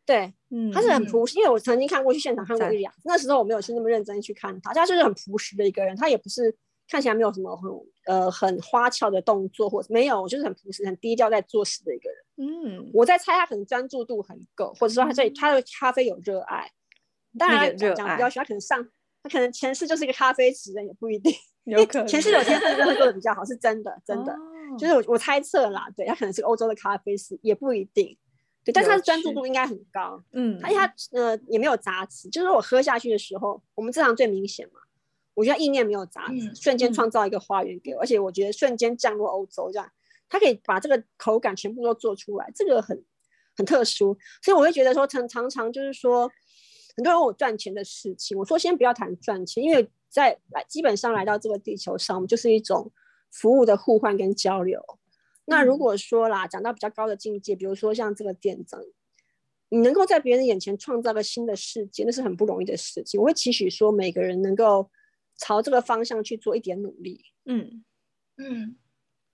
对，嗯，他是很朴实，因为我曾经看过去现场看过一两，那时候我没有去那么认真去看他，他就是很朴实的一个人，他也不是看起来没有什么很呃很花俏的动作，或者没有，就是很朴实、很低调在做事的一个人。嗯，我在猜他可能专注度很够，或者说他对他对咖啡有热爱。当然讲讲比较喜欢，他可能上。他可能前世就是一个咖啡职人，也不一定。有可能前世有天分就会做的比较好，是真的，真的。哦、就是我我猜测啦，对他可能是个欧洲的咖啡师，也不一定。对，但是他的专注度应该很高。嗯，而且他呃也没有杂质，就是我喝下去的时候，我们正常最明显嘛。我觉得意念没有杂质，嗯、瞬间创造一个花园给我，嗯、而且我觉得瞬间降落欧洲这样，他可以把这个口感全部都做出来，这个很很特殊，所以我会觉得说常常常就是说。很多人问我赚钱的事情，我说先不要谈赚钱，因为在来基本上来到这个地球上，我们就是一种服务的互换跟交流。那如果说啦，讲到比较高的境界，比如说像这个店长，你能够在别人眼前创造个新的世界，那是很不容易的事情。我会期许说，每个人能够朝这个方向去做一点努力。嗯嗯，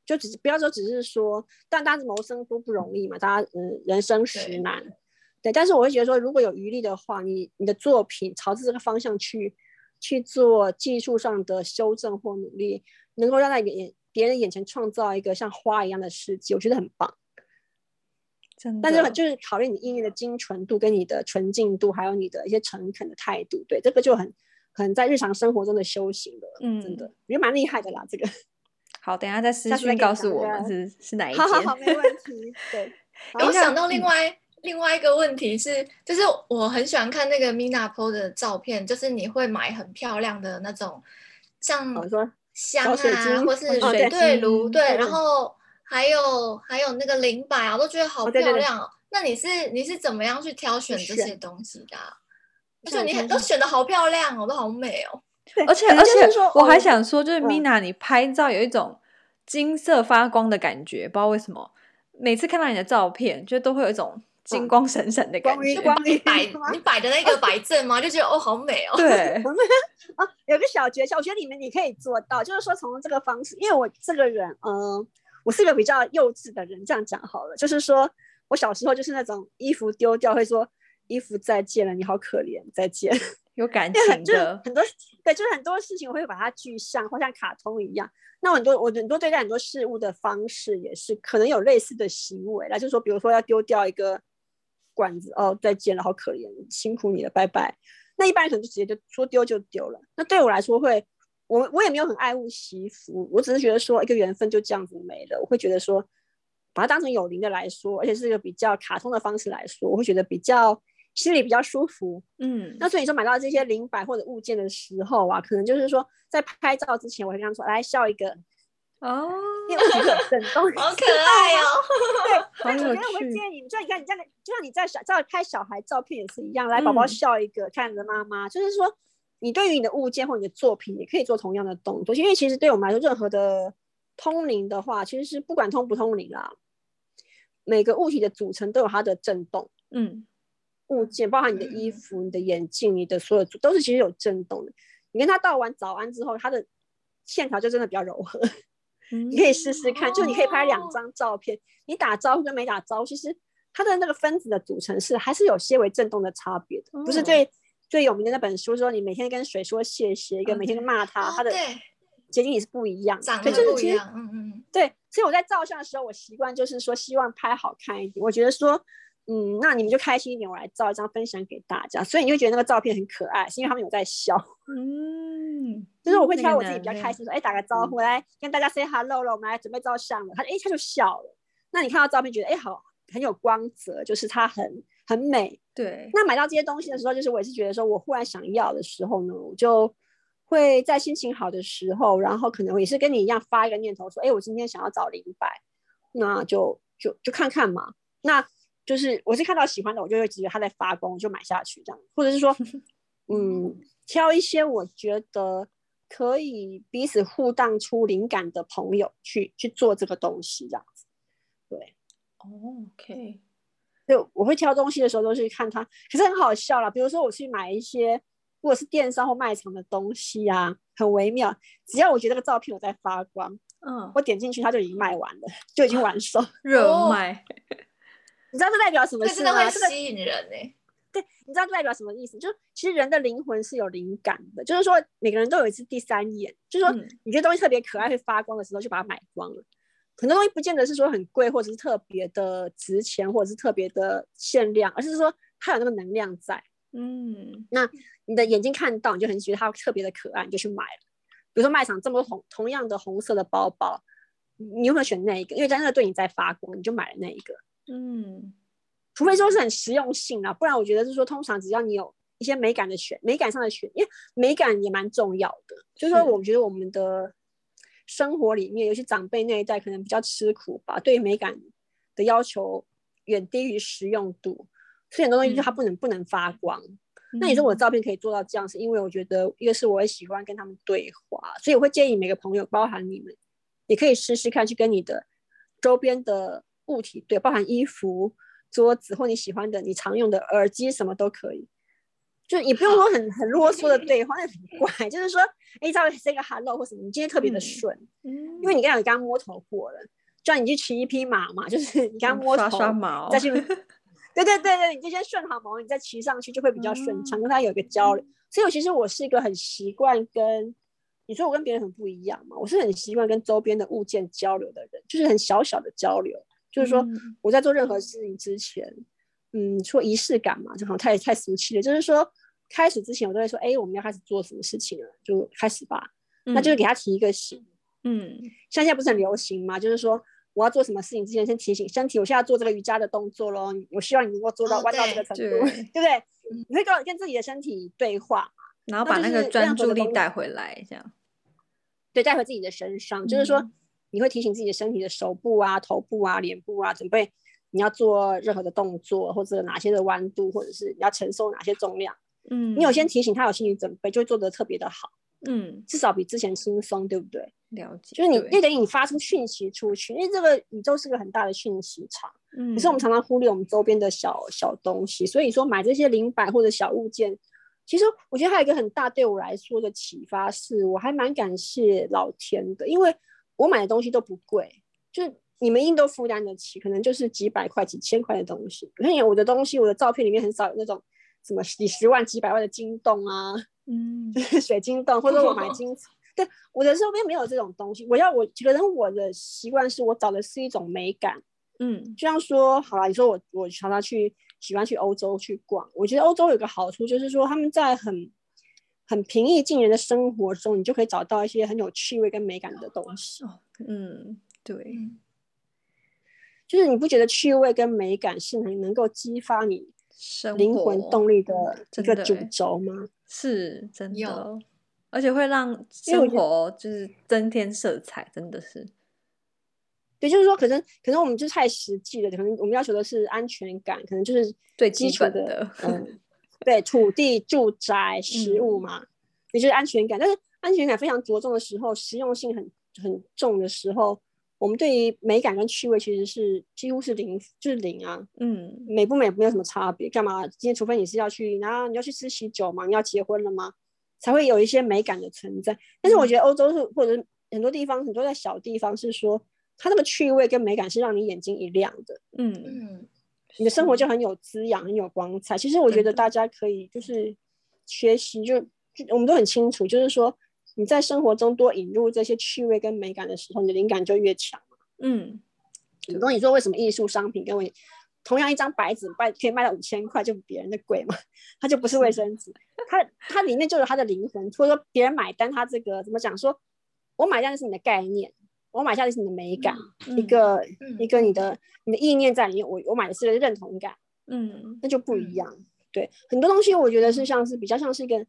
就只是不要说只是说，但大家谋生都不容易嘛，大家嗯，人生实难。对，但是我会觉得说，如果有余力的话，你你的作品朝着这个方向去去做技术上的修正或努力，能够让在眼别人眼前创造一个像花一样的世界，我觉得很棒。真的，但是就是考虑你音乐的精纯度、跟你的纯净度，还有你的一些诚恳的态度。对，这个就很很在日常生活中的修行的，嗯，真的，我觉得蛮厉害的啦。这个 *laughs* 好，等一下再私讯告诉我们是是哪一件。好好好，没问题。对，*laughs* 我想到另外。嗯另外一个问题是，就是我很喜欢看那个 Mina po 的照片，就是你会买很漂亮的那种，像香啊，或是水对炉，对，然后还有还有那个灵摆啊，我都觉得好漂亮哦。那你是你是怎么样去挑选这些东西的？而且你很都选的好漂亮哦，都好美哦。而且而且我还想说，就是 Mina，你拍照有一种金色发光的感觉，不知道为什么，每次看到你的照片，就都会有一种。金光闪闪的感觉，光你摆 *laughs* 你摆的那个摆正吗？就觉得哦，好美哦。对，啊，有个小诀窍，我觉得你们你可以做到，就是说从这个方式，因为我这个人，嗯，我是一个比较幼稚的人，这样讲好了，就是说我小时候就是那种衣服丢掉会说衣服再见了，你好可怜，再见，有感情的，很多对，就是很多事情我会把它具象，或像卡通一样。那很多我很多对待很多事物的方式也是可能有类似的行为，那就是说，比如说要丢掉一个。罐子哦，再见了，好可怜，辛苦你了，拜拜。那一般人可能就直接就说丢就丢了。那对我来说会，我我也没有很爱物惜福，我只是觉得说一个缘分就这样子没了。我会觉得说，把它当成有灵的来说，而且是一个比较卡通的方式来说，我会觉得比较心里比较舒服。嗯，那所以说买到这些灵摆或者物件的时候啊，可能就是说在拍照之前，我会跟他说来笑一个。哦，因为很震动，*laughs* 好可爱哦。*laughs* *laughs* 对，我觉得我会建议你，就你看你这样，就像你在小照拍小孩照片也是一样，来宝宝笑一个，看着妈妈，就是说你对于你的物件或你的作品也可以做同样的动作，因为其实对我们来说，任何的通灵的话，其实是不管通不通灵啦，每个物体的组成都有它的震动。嗯，物件包含你的衣服、你的眼镜、你的所有都是其实有震动的。你跟他道完早安之后，他的线条就真的比较柔和。你可以试试看，就你可以拍两张照片，你打招呼跟没打招呼，其实它的那个分子的组成是还是有些微震动的差别的。不是最最有名的那本书说，你每天跟水说谢谢，一个每天跟骂他，它的结晶也是不一样，长得不一样。嗯嗯，对，所以我在照相的时候，我习惯就是说希望拍好看一点。我觉得说，嗯，那你们就开心一点，我来照一张分享给大家，所以你会觉得那个照片很可爱，是因为他们有在笑。嗯。*laughs* 嗯，就是我会挑我自己比较开心，说，哎、欸，打个招呼，嗯、来跟大家 say hello 了，我们来准备照相了。他，哎、欸，他就笑了。那你看到照片，觉得，哎、欸，好，很有光泽，就是它很很美。对。那买到这些东西的时候，就是我也是觉得说，我忽然想要的时候呢，我就会在心情好的时候，然后可能也是跟你一样发一个念头，说，哎、欸，我今天想要找零百，那就就就看看嘛。那就是我是看到喜欢的，我就会觉得它在发光，我就买下去这样。或者是说，*laughs* 嗯，挑一些我觉得可以彼此互荡出灵感的朋友去去做这个东西这样子。对，OK。就我会挑东西的时候都是看它，可是很好笑啦。比如说我去买一些，如果是电商或卖场的东西啊，很微妙。只要我觉得这个照片有在发光，嗯，我点进去它就已经卖完了，就已经完售，热卖。*laughs* 你知道这代表什么意思吗？这真的会吸引人呢、欸。对，你知道这代表什么意思？就是其实人的灵魂是有灵感的，就是说每个人都有一次第三眼，就是说你觉得东西特别可爱会发光的时候，就把它买光了。很多东西不见得是说很贵，或者是特别的值钱，或者是特别的限量，而是说它有那个能量在。嗯，那你的眼睛看到，你就很觉得它特别的可爱，你就去买了。比如说卖场这么多红同样的红色的包包，你有没有选那一个？因为在那个对你在发光，你就买了那一个。嗯，除非说是很实用性啊，不然我觉得是说，通常只要你有一些美感的选，美感上的选，因为美感也蛮重要的。就是说，我觉得我们的。生活里面，尤其长辈那一代可能比较吃苦吧，对美感的要求远低于实用度，所以很多东西就它不能、嗯、不能发光。那你说我的照片可以做到这样，是因为我觉得一个是我也喜欢跟他们对话，所以我会建议每个朋友，包含你们，也可以试试看去跟你的周边的物体对，包含衣服、桌子或你喜欢的、你常用的耳机，什么都可以。就你不用说很很啰嗦的对话，那很怪。*laughs* 就是说，哎，稍微 say 个 hello 或什么，你今天特别的顺，嗯，因为你刚刚有刚摸头过了，就像你去骑一匹马嘛，就是 *laughs* 你刚摸头，刷刷毛，再去，*laughs* 对对对对，你就先顺好毛，你再骑上去就会比较顺畅，跟他有一个交流。所以，我其实我是一个很习惯跟你说我跟别人很不一样嘛，我是很习惯跟周边的物件交流的人，就是很小小的交流，就是说我在做任何事情之前，嗯，说仪式感嘛，就好像太太俗气了，就是说。开始之前，我都会说：“哎，我们要开始做什么事情了？就开始吧。嗯”那就是给他提一个醒。嗯，像现在不是很流行嘛？就是说我要做什么事情之前，先提醒身体，我现在要做这个瑜伽的动作咯。我希望你能够做到弯到这个程度，哦、对，对不对？嗯、你会跟跟自己的身体对话，然后把那个专注力带回来，这样。对，带回自己的身上，嗯、就是说你会提醒自己的身体的手部啊、头部啊、脸部啊，准备你要做任何的动作，或者哪些的弯度，或者是你要承受哪些重量。嗯，你有先提醒他有心理准备，就会做得特别的好。嗯，至少比之前轻松，对不对？了解。就是你，就等于你发出讯息出去，因为这个宇宙是个很大的讯息场。嗯，可是我们常常忽略我们周边的小小东西，所以说买这些灵摆或者小物件，其实我觉得还有一个很大对我来说的启发是，我还蛮感谢老天的，因为我买的东西都不贵，就你们一定都负担得起，可能就是几百块、几千块的东西。你看我的东西，我的照片里面很少有那种。什么几十万、几百万的金洞啊，嗯，*laughs* 水晶洞，或者我买金，对，我的周边没有这种东西。我要我可能我的习惯是我找的是一种美感，嗯，就像说，好了，你说我我常常去喜欢去欧洲去逛，我觉得欧洲有个好处就是说他们在很很平易近人的生活中，你就可以找到一些很有趣味跟美感的东西。嗯，对，就是你不觉得趣味跟美感是能能够激发你？灵魂动力的一个主轴吗？是真的，而且会让生活就是增添色彩，真的是。对，就是说，可能可能我们就太实际了，可能我们要求的是安全感，可能就是最基础的，嗯，对，土地、住宅、食物嘛，也就是安全感。但是安全感非常着重的时候，实用性很很重的时候。我们对于美感跟趣味其实是几乎是零，就是零啊。嗯，美不美没有什么差别，干嘛？今天除非你是要去，然后你要去吃喜酒嘛，你要结婚了吗？才会有一些美感的存在。但是我觉得欧洲是或者很多地方，很多在小地方是说，它那个趣味跟美感是让你眼睛一亮的。嗯嗯，你的生活就很有滋养，很有光彩。其实我觉得大家可以就是学习，就就我们都很清楚，就是说。你在生活中多引入这些趣味跟美感的时候，你的灵感就越强。嗯，很多你说为什么艺术商品跟我同样一张白纸卖可以卖到五千块，就比别人的贵嘛？*laughs* 它就不是卫生纸，它它里面就有它的灵魂。或者说别人买单，它这个怎么讲？说我买单的是你的概念，我买下的是你的美感，嗯、一个、嗯、一个你的你的意念在里面。我我买的是认同感，嗯，那就不一样。对，很多东西我觉得是像是比较像是一个。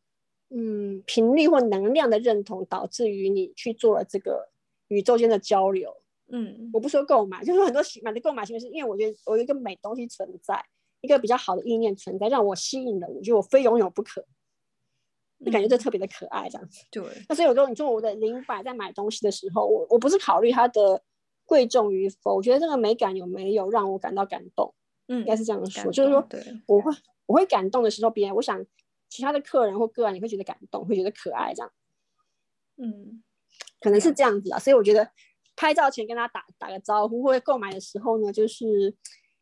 嗯，频率或能量的认同导致于你去做了这个宇宙间的交流，嗯，我不说购买，就是很多买的购买行为是因为我觉得我有一个美东西存在，一个比较好的意念存在，让我吸引了，我觉得我非拥有不可，就感觉这特别的可爱这样子。对。那所以有时候你说我的灵摆在买东西的时候，我我不是考虑它的贵重与否，我觉得这个美感有没有让我感到感动，嗯，应该是这样说，就是说，我会我会感动的时候，别人我想其他的客人或个人也会觉得感动，会觉得可爱这样，嗯。可能是这样子啊，所以我觉得拍照前跟他打打个招呼，或者购买的时候呢，就是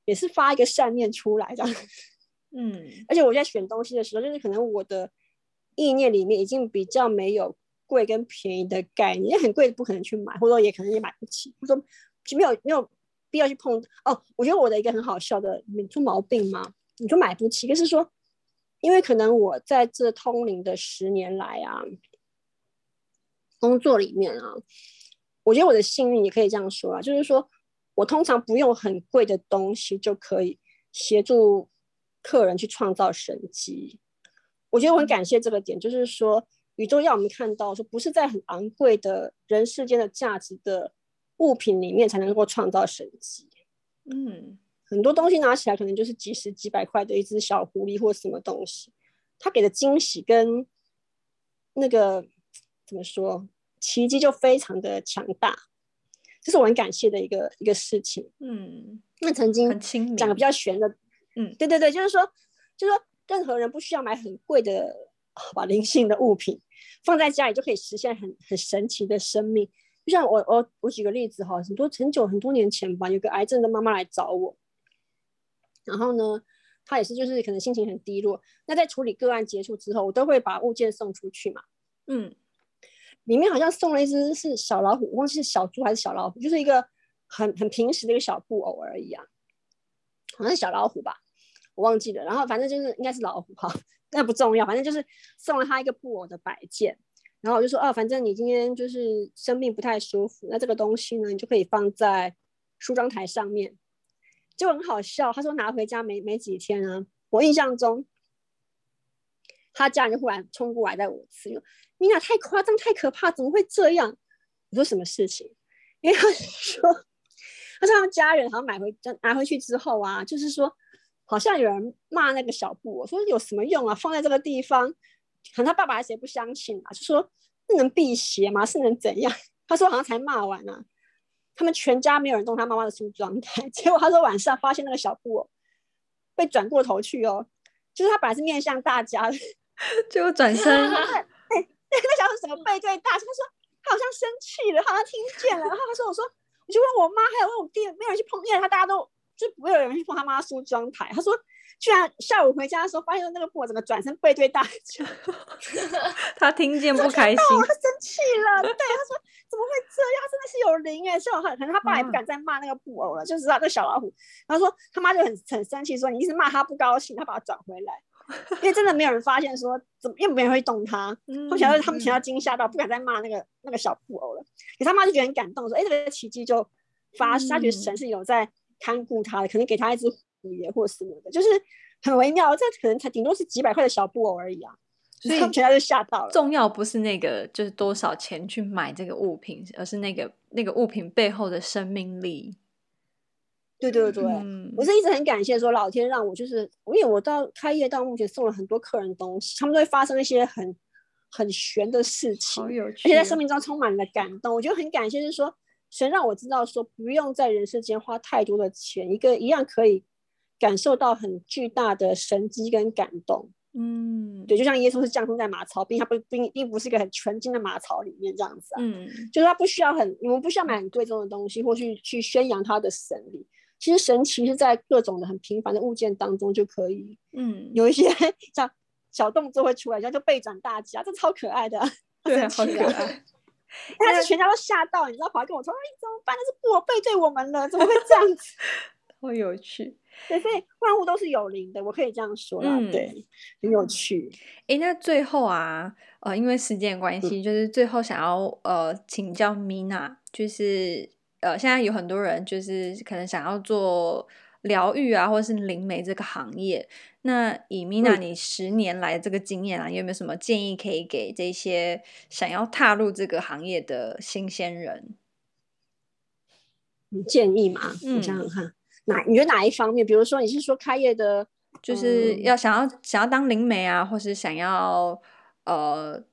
也是发一个善念出来这样。*laughs* 嗯，而且我在选东西的时候，就是可能我的意念里面已经比较没有贵跟便宜的概念，很贵不可能去买，或者也可能也买不起，或者说没有没有必要去碰。哦，我觉得我的一个很好笑的，你出毛病吗？你就买不起，就是说，因为可能我在这通灵的十年来啊。工作里面啊，我觉得我的幸运也可以这样说啊，就是说我通常不用很贵的东西就可以协助客人去创造神迹。我觉得我很感谢这个点，就是说宇宙要我们看到，说不是在很昂贵的人世间的价值的物品里面才能够创造神奇。嗯，很多东西拿起来可能就是几十几百块的一只小狐狸或什么东西，它给的惊喜跟那个。怎么说？奇迹就非常的强大，这是我很感谢的一个一个事情。嗯，那曾经讲的比较玄的，嗯，对对对，就是说，就是说，任何人不需要买很贵的把灵性的物品放在家里，就可以实现很很神奇的生命。就像我我我举个例子哈，很多很久很多年前吧，有个癌症的妈妈来找我，然后呢，她也是就是可能心情很低落。那在处理个案结束之后，我都会把物件送出去嘛，嗯。里面好像送了一只是小老虎，忘记是小猪还是小老虎，就是一个很很平时的一个小布偶而已啊，好像是小老虎吧，我忘记了。然后反正就是应该是老虎哈，*laughs* 那不重要，反正就是送了他一个布偶的摆件。然后我就说，哦，反正你今天就是生病不太舒服，那这个东西呢，你就可以放在梳妆台上面，就很好笑。他说拿回家没没几天啊，我印象中。他家人就忽然冲过来在我次，说：“米娜太夸张，太可怕，怎么会这样？”我说：“什么事情？”因为他说：“他说他家人好像买回拿回去之后啊，就是说好像有人骂那个小布。我说有什么用啊？放在这个地方，可能他爸爸还谁不相信啊？就说是能辟邪吗？是能怎样？” *laughs* 他说：“好像才骂完啊，他们全家没有人动他妈妈的梳妆台。*laughs* 结果他说晚上发现那个小布被转过头去哦，就是他本来是面向大家的。*laughs* ”就转身，哎，那个小布怎么背对大家？他说他好像生气了，好像听见了。然后他说：“我说，我就问我妈，还有问我弟，没有人去碰，因为他大家都就不会有人去碰他妈梳妆台。”他说：“居然下午回家的时候，发现那个布怎么转身背对大家？” *laughs* 他听见不开心，*laughs* 他生气了。对，他说：“怎么会这样？他真的是有灵哎！”幸好可能他爸也不敢再骂那个布偶了，嗯、就知道那小老虎。然后说他妈就很很生气，说：“你一直骂他不高兴，他把他转回来。”因为真的没有人发现说怎么，又没人会动他，嗯、他们想到他们全要惊吓到，不敢再骂那个那个小布偶了。可他妈就觉得很感动，说：“哎，这个奇迹就发他觉得神是有在看顾他的，可能给他一只虎爷或什么的，就是很微妙。这可能才顶多是几百块的小布偶而已啊，所以他 *laughs* 们全家就吓到了。重要不是那个就是多少钱去买这个物品，而是那个那个物品背后的生命力。”对对对，嗯、我是一直很感谢说老天让我就是，因为我到开业到目前送了很多客人东西，他们都会发生一些很很玄的事情，而且在生命中充满了感动。我觉得很感谢，就是说神让我知道说不用在人世间花太多的钱，一个一样可以感受到很巨大的神机跟感动。嗯，对，就像耶稣是降生在马槽，并他不并并不是一个很纯净的马槽里面这样子啊。嗯，就是他不需要很，你们不需要买很贵重的东西，或去去宣扬他的神力。其实神奇是在各种的很平凡的物件当中就可以，嗯，有一些 *laughs* 像小动作会出来，然后就背转大吉啊，这超可爱的，对，*laughs* 好可爱。但是全家都吓到，你知道，跑来跟我说：“哎，怎么办？那是布偶背对我们了，怎么会这样子？” *laughs* 好有趣。对，所以万物都是有灵的，我可以这样说啦。嗯、对，很有趣。哎，那最后啊，呃，因为时间关系，嗯、就是最后想要呃请教 Mina，就是。呃，现在有很多人就是可能想要做疗愈啊，或者是灵媒这个行业。那以 Mina 你十年来这个经验啊，嗯、有没有什么建议可以给这些想要踏入这个行业的新鲜人？你建议嘛？嗯，我想想看，哪你觉得哪一方面？比如说，你是说开业的，就是要想要、嗯、想要当灵媒啊，或是想要呃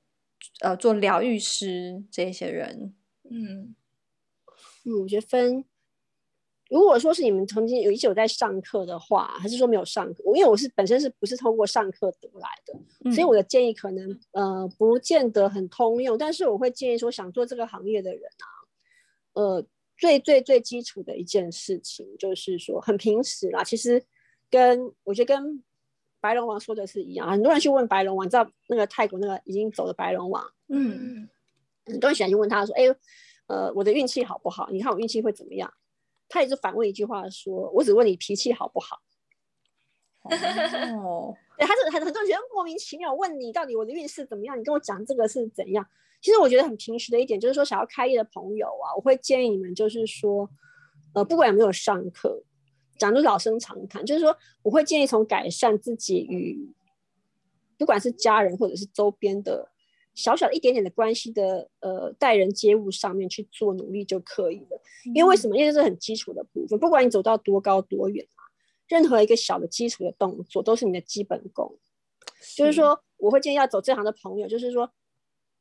呃做疗愈师这些人？嗯嗯，我觉得分。如果说是你们曾经有一直有在上课的话，还是说没有上课？因为我是本身是不是通过上课得来的，嗯、所以我的建议可能呃不见得很通用。但是我会建议说，想做这个行业的人啊，呃，最最最基础的一件事情就是说，很平时啦。其实跟我觉得跟白龙王说的是一样，很多人去问白龙王，你知道那个泰国那个已经走的白龙王，嗯，很多人喜欢去问他说，哎，呃，我的运气好不好？你看我运气会怎么样？他也是反问一句话说：“我只问你脾气好不好。”哦，*laughs* 对，他是很很多人觉得莫名其妙，问你到底我的运势怎么样？你跟我讲这个是怎样？其实我觉得很平实的一点就是说，想要开业的朋友啊，我会建议你们就是说，呃，不管有没有上课，讲都老生常谈，就是说，我会建议从改善自己与不管是家人或者是周边的。小小的一点点的关系的呃待人接物上面去做努力就可以了，因为为什么？因为这是很基础的部分，不管你走到多高多远啊，任何一个小的基础的动作都是你的基本功。就是说，我会建议要走这行的朋友，就是说，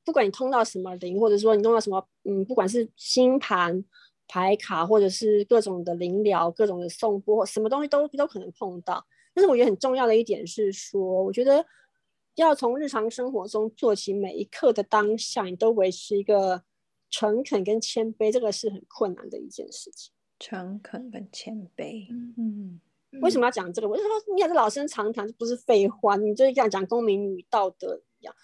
不管你通到什么灵，或者说你通到什么，嗯，不管是星盘、牌卡，或者是各种的灵疗、各种的颂钵，什么东西都都可能碰到。但是我觉得很重要的一点是说，我觉得。要从日常生活中做起，每一刻的当下，你都维持一个诚恳跟谦卑，这个是很困难的一件事情。诚恳跟谦卑，嗯，为什么要讲这个？我就说，你看这老生常谈，这不是废话，你就是这样讲公民与道德一样。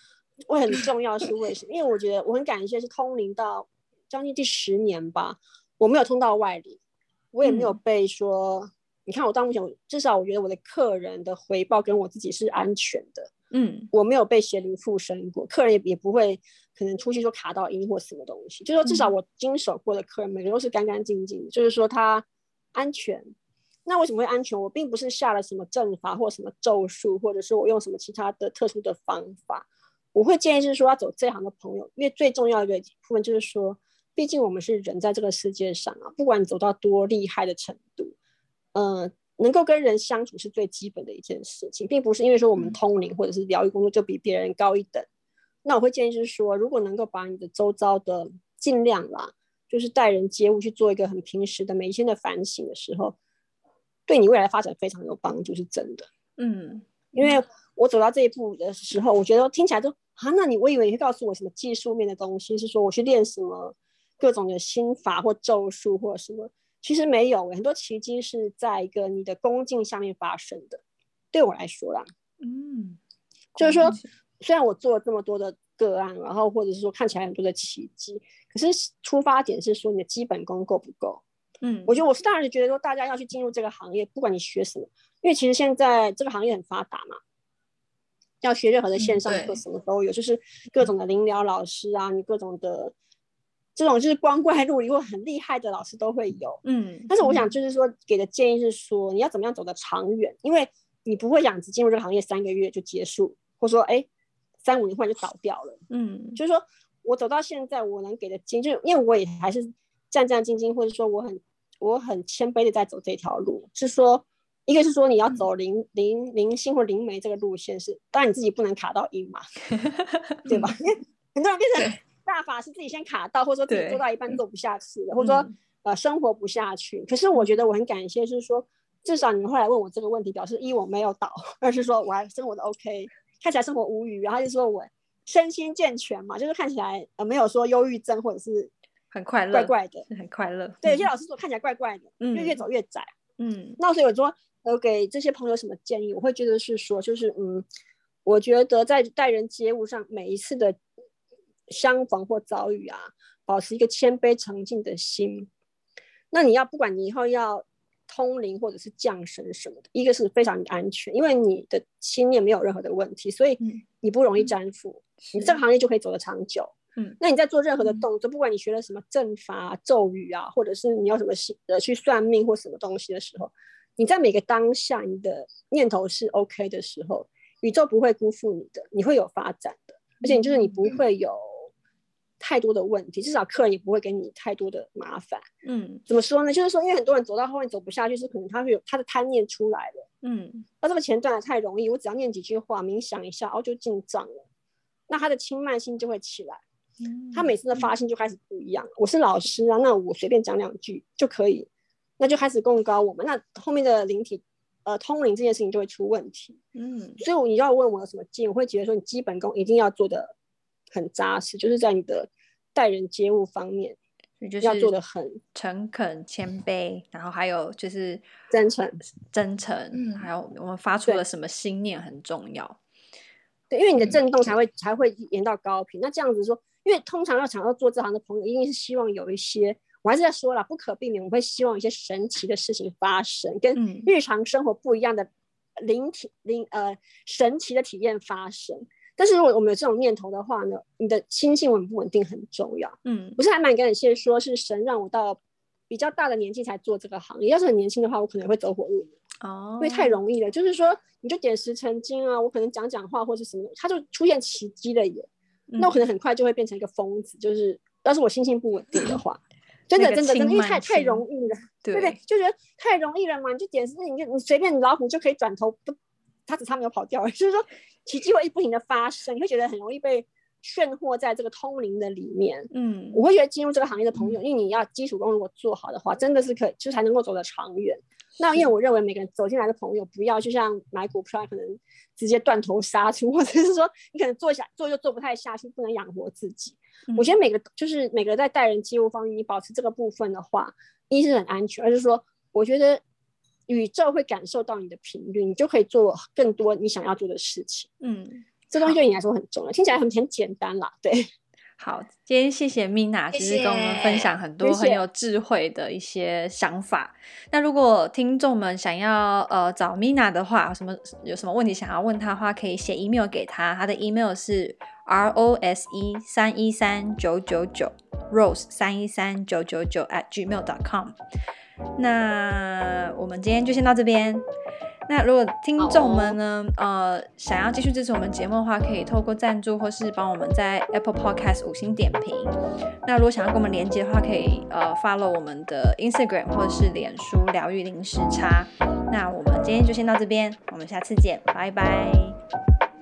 我很重要是为什么？因为我觉得我很感谢，是通灵到将近第十年吧，我没有通到外灵，我也没有被说。嗯、你看我到目前，至少我觉得我的客人的回报跟我自己是安全的。嗯，我没有被邪灵附身过，客人也也不会可能出去说卡到音或什么东西，就是说至少我经手过的客人每个都是干干净净，就是说他安全。那为什么会安全？我并不是下了什么阵法或什么咒术，或者是我用什么其他的特殊的方法。我会建议就是说要走这行的朋友，因为最重要的一个部分就是说，毕竟我们是人在这个世界上啊，不管你走到多厉害的程度，嗯、呃。能够跟人相处是最基本的一件事情，并不是因为说我们通灵或者是疗愈工作就比别人高一等。那我会建议就是说，如果能够把你的周遭的尽量啦，就是待人接物去做一个很平时的每一天的反省的时候，对你未来发展非常有帮助，是真的。嗯，因为我走到这一步的时候，我觉得听起来都啊，那你我以为你会告诉我什么技术面的东西，是说我去练什么各种的心法或咒术或什么。其实没有，很多奇迹是在一个你的恭敬下面发生的。对我来说啦，嗯，就是说，虽然我做了这么多的个案，然后或者是说看起来很多的奇迹，可是出发点是说你的基本功够不够？嗯，我觉得我是当然是觉得说大家要去进入这个行业，不管你学什么，因为其实现在这个行业很发达嘛，要学任何的线上课什么都有，嗯、就是各种的灵疗老师啊，你各种的。这种就是光怪陆离或很厉害的老师都会有，嗯，但是我想就是说给的建议是说你要怎么样走得长远，因为你不会想只进入这个行业三个月就结束，或者说哎三五年忽然就倒掉了，嗯，就是说我走到现在我能给的经，就是因为我也还是战战兢兢，或者说我很我很谦卑的在走这条路，是说一个是说你要走灵灵灵性或灵媒这个路线是，当然你自己不能卡到阴嘛，*laughs* 对吧？很多人变成。大法是自己先卡到，或者说自己做到一半做不下去了，或者说呃生活不下去。可是我觉得我很感谢，是说至少你们后来问我这个问题，表示一我没有倒，二是说我还生活的 OK，看起来生活无虞，然后就说我身心健全嘛，就是看起来呃没有说忧郁症或者是很快乐，怪怪的，很快乐。对，有些老师说看起来怪怪的，嗯，越越走越窄，嗯。那所以我说呃给这些朋友什么建议？我会觉得是说，就是嗯，我觉得在待人接物上，每一次的。相逢或遭遇啊，保持一个谦卑诚敬的心。那你要不管你以后要通灵或者是降神什么的，一个是非常安全，因为你的心念没有任何的问题，所以你不容易沾附，嗯、你这个行业就可以走得长久。嗯，那你在做任何的动作，不管你学了什么阵法、啊、咒语啊，或者是你要什么呃去算命或什么东西的时候，你在每个当下你的念头是 OK 的时候，宇宙不会辜负你的，你会有发展的，而且你就是你不会有。太多的问题，至少客人也不会给你太多的麻烦。嗯，怎么说呢？就是说，因为很多人走到后面走不下去，是可能他会有他的贪念出来了。嗯，那这个钱赚的太容易，我只要念几句话，冥想一下，然后就进账了。那他的轻慢心就会起来，嗯、他每次的发心就开始不一样。我是老师啊，那我随便讲两句就可以，那就开始供高我们。那后面的灵体，呃，通灵这件事情就会出问题。嗯，所以你要问我有什么建议，我会觉得说你基本功一定要做得很扎实，就是在你的待人接物方面，就是要做的很诚恳、谦卑，然后还有就是真诚、真诚，嗯，还有我们发出了什么心念很重要。对，因为你的震动才会、嗯、才会延到高频。那这样子说，因为通常要想要做这行的朋友，一定是希望有一些，我还是在说了，不可避免，我们会希望一些神奇的事情发生，跟日常生活不一样的灵体灵呃神奇的体验发生。但是如果我们有这种念头的话呢，你的心性稳不稳定很重要。嗯，我是还蛮感谢说，是神让我到比较大的年纪才做这个行业。要是很年轻的话，我可能会走火入魔。哦，因为太容易了，就是说，你就点石成金啊，我可能讲讲话或是什么，它就出现奇迹了耶。嗯、那我可能很快就会变成一个疯子，就是要是我心情不稳定的话，*clears throat* 真的真的真的，因为太太容易了，对不对？就觉得太容易了嘛，你就点石，你就你随便老虎就可以转头不，他只差没有跑掉，*laughs* 就是说奇迹会不停的发生，你会觉得很容易被炫惑在这个通灵的里面。嗯，我会觉得进入这个行业的朋友，嗯、因为你要基础功如果做好的话，真的是可以，就才能够走得长远。那因为我认为每个人走进来的朋友，不要就像买股票可能直接断头杀出，*laughs* 或者是说你可能做下做就做不太下去，不能养活自己。嗯、我觉得每个就是每个在待人接物方面，你保持这个部分的话，一是很安全，二是说我觉得宇宙会感受到你的频率，你就可以做更多你想要做的事情。嗯，这东西对你来说很重要，听起来很很简单啦，对。好，今天谢谢 Mina，其实跟我们分享很多很有智慧的一些想法。谢谢。那如果听众们想要呃找 Mina 的话，有什么有什么问题想要问他的话，可以写 email 给他，他的 email 是 r o s e 三一三九九九 rose 三一三九九九 at gmail dot com。那我们今天就先到这边。那如果听众们呢，呃，想要继续支持我们节目的话，可以透过赞助或是帮我们在 Apple Podcast 五星点评。那如果想要跟我们连接的话，可以呃 follow 我们的 Instagram 或者是脸书疗愈零时差。那我们今天就先到这边，我们下次见，拜拜，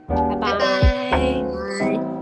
拜拜。拜拜。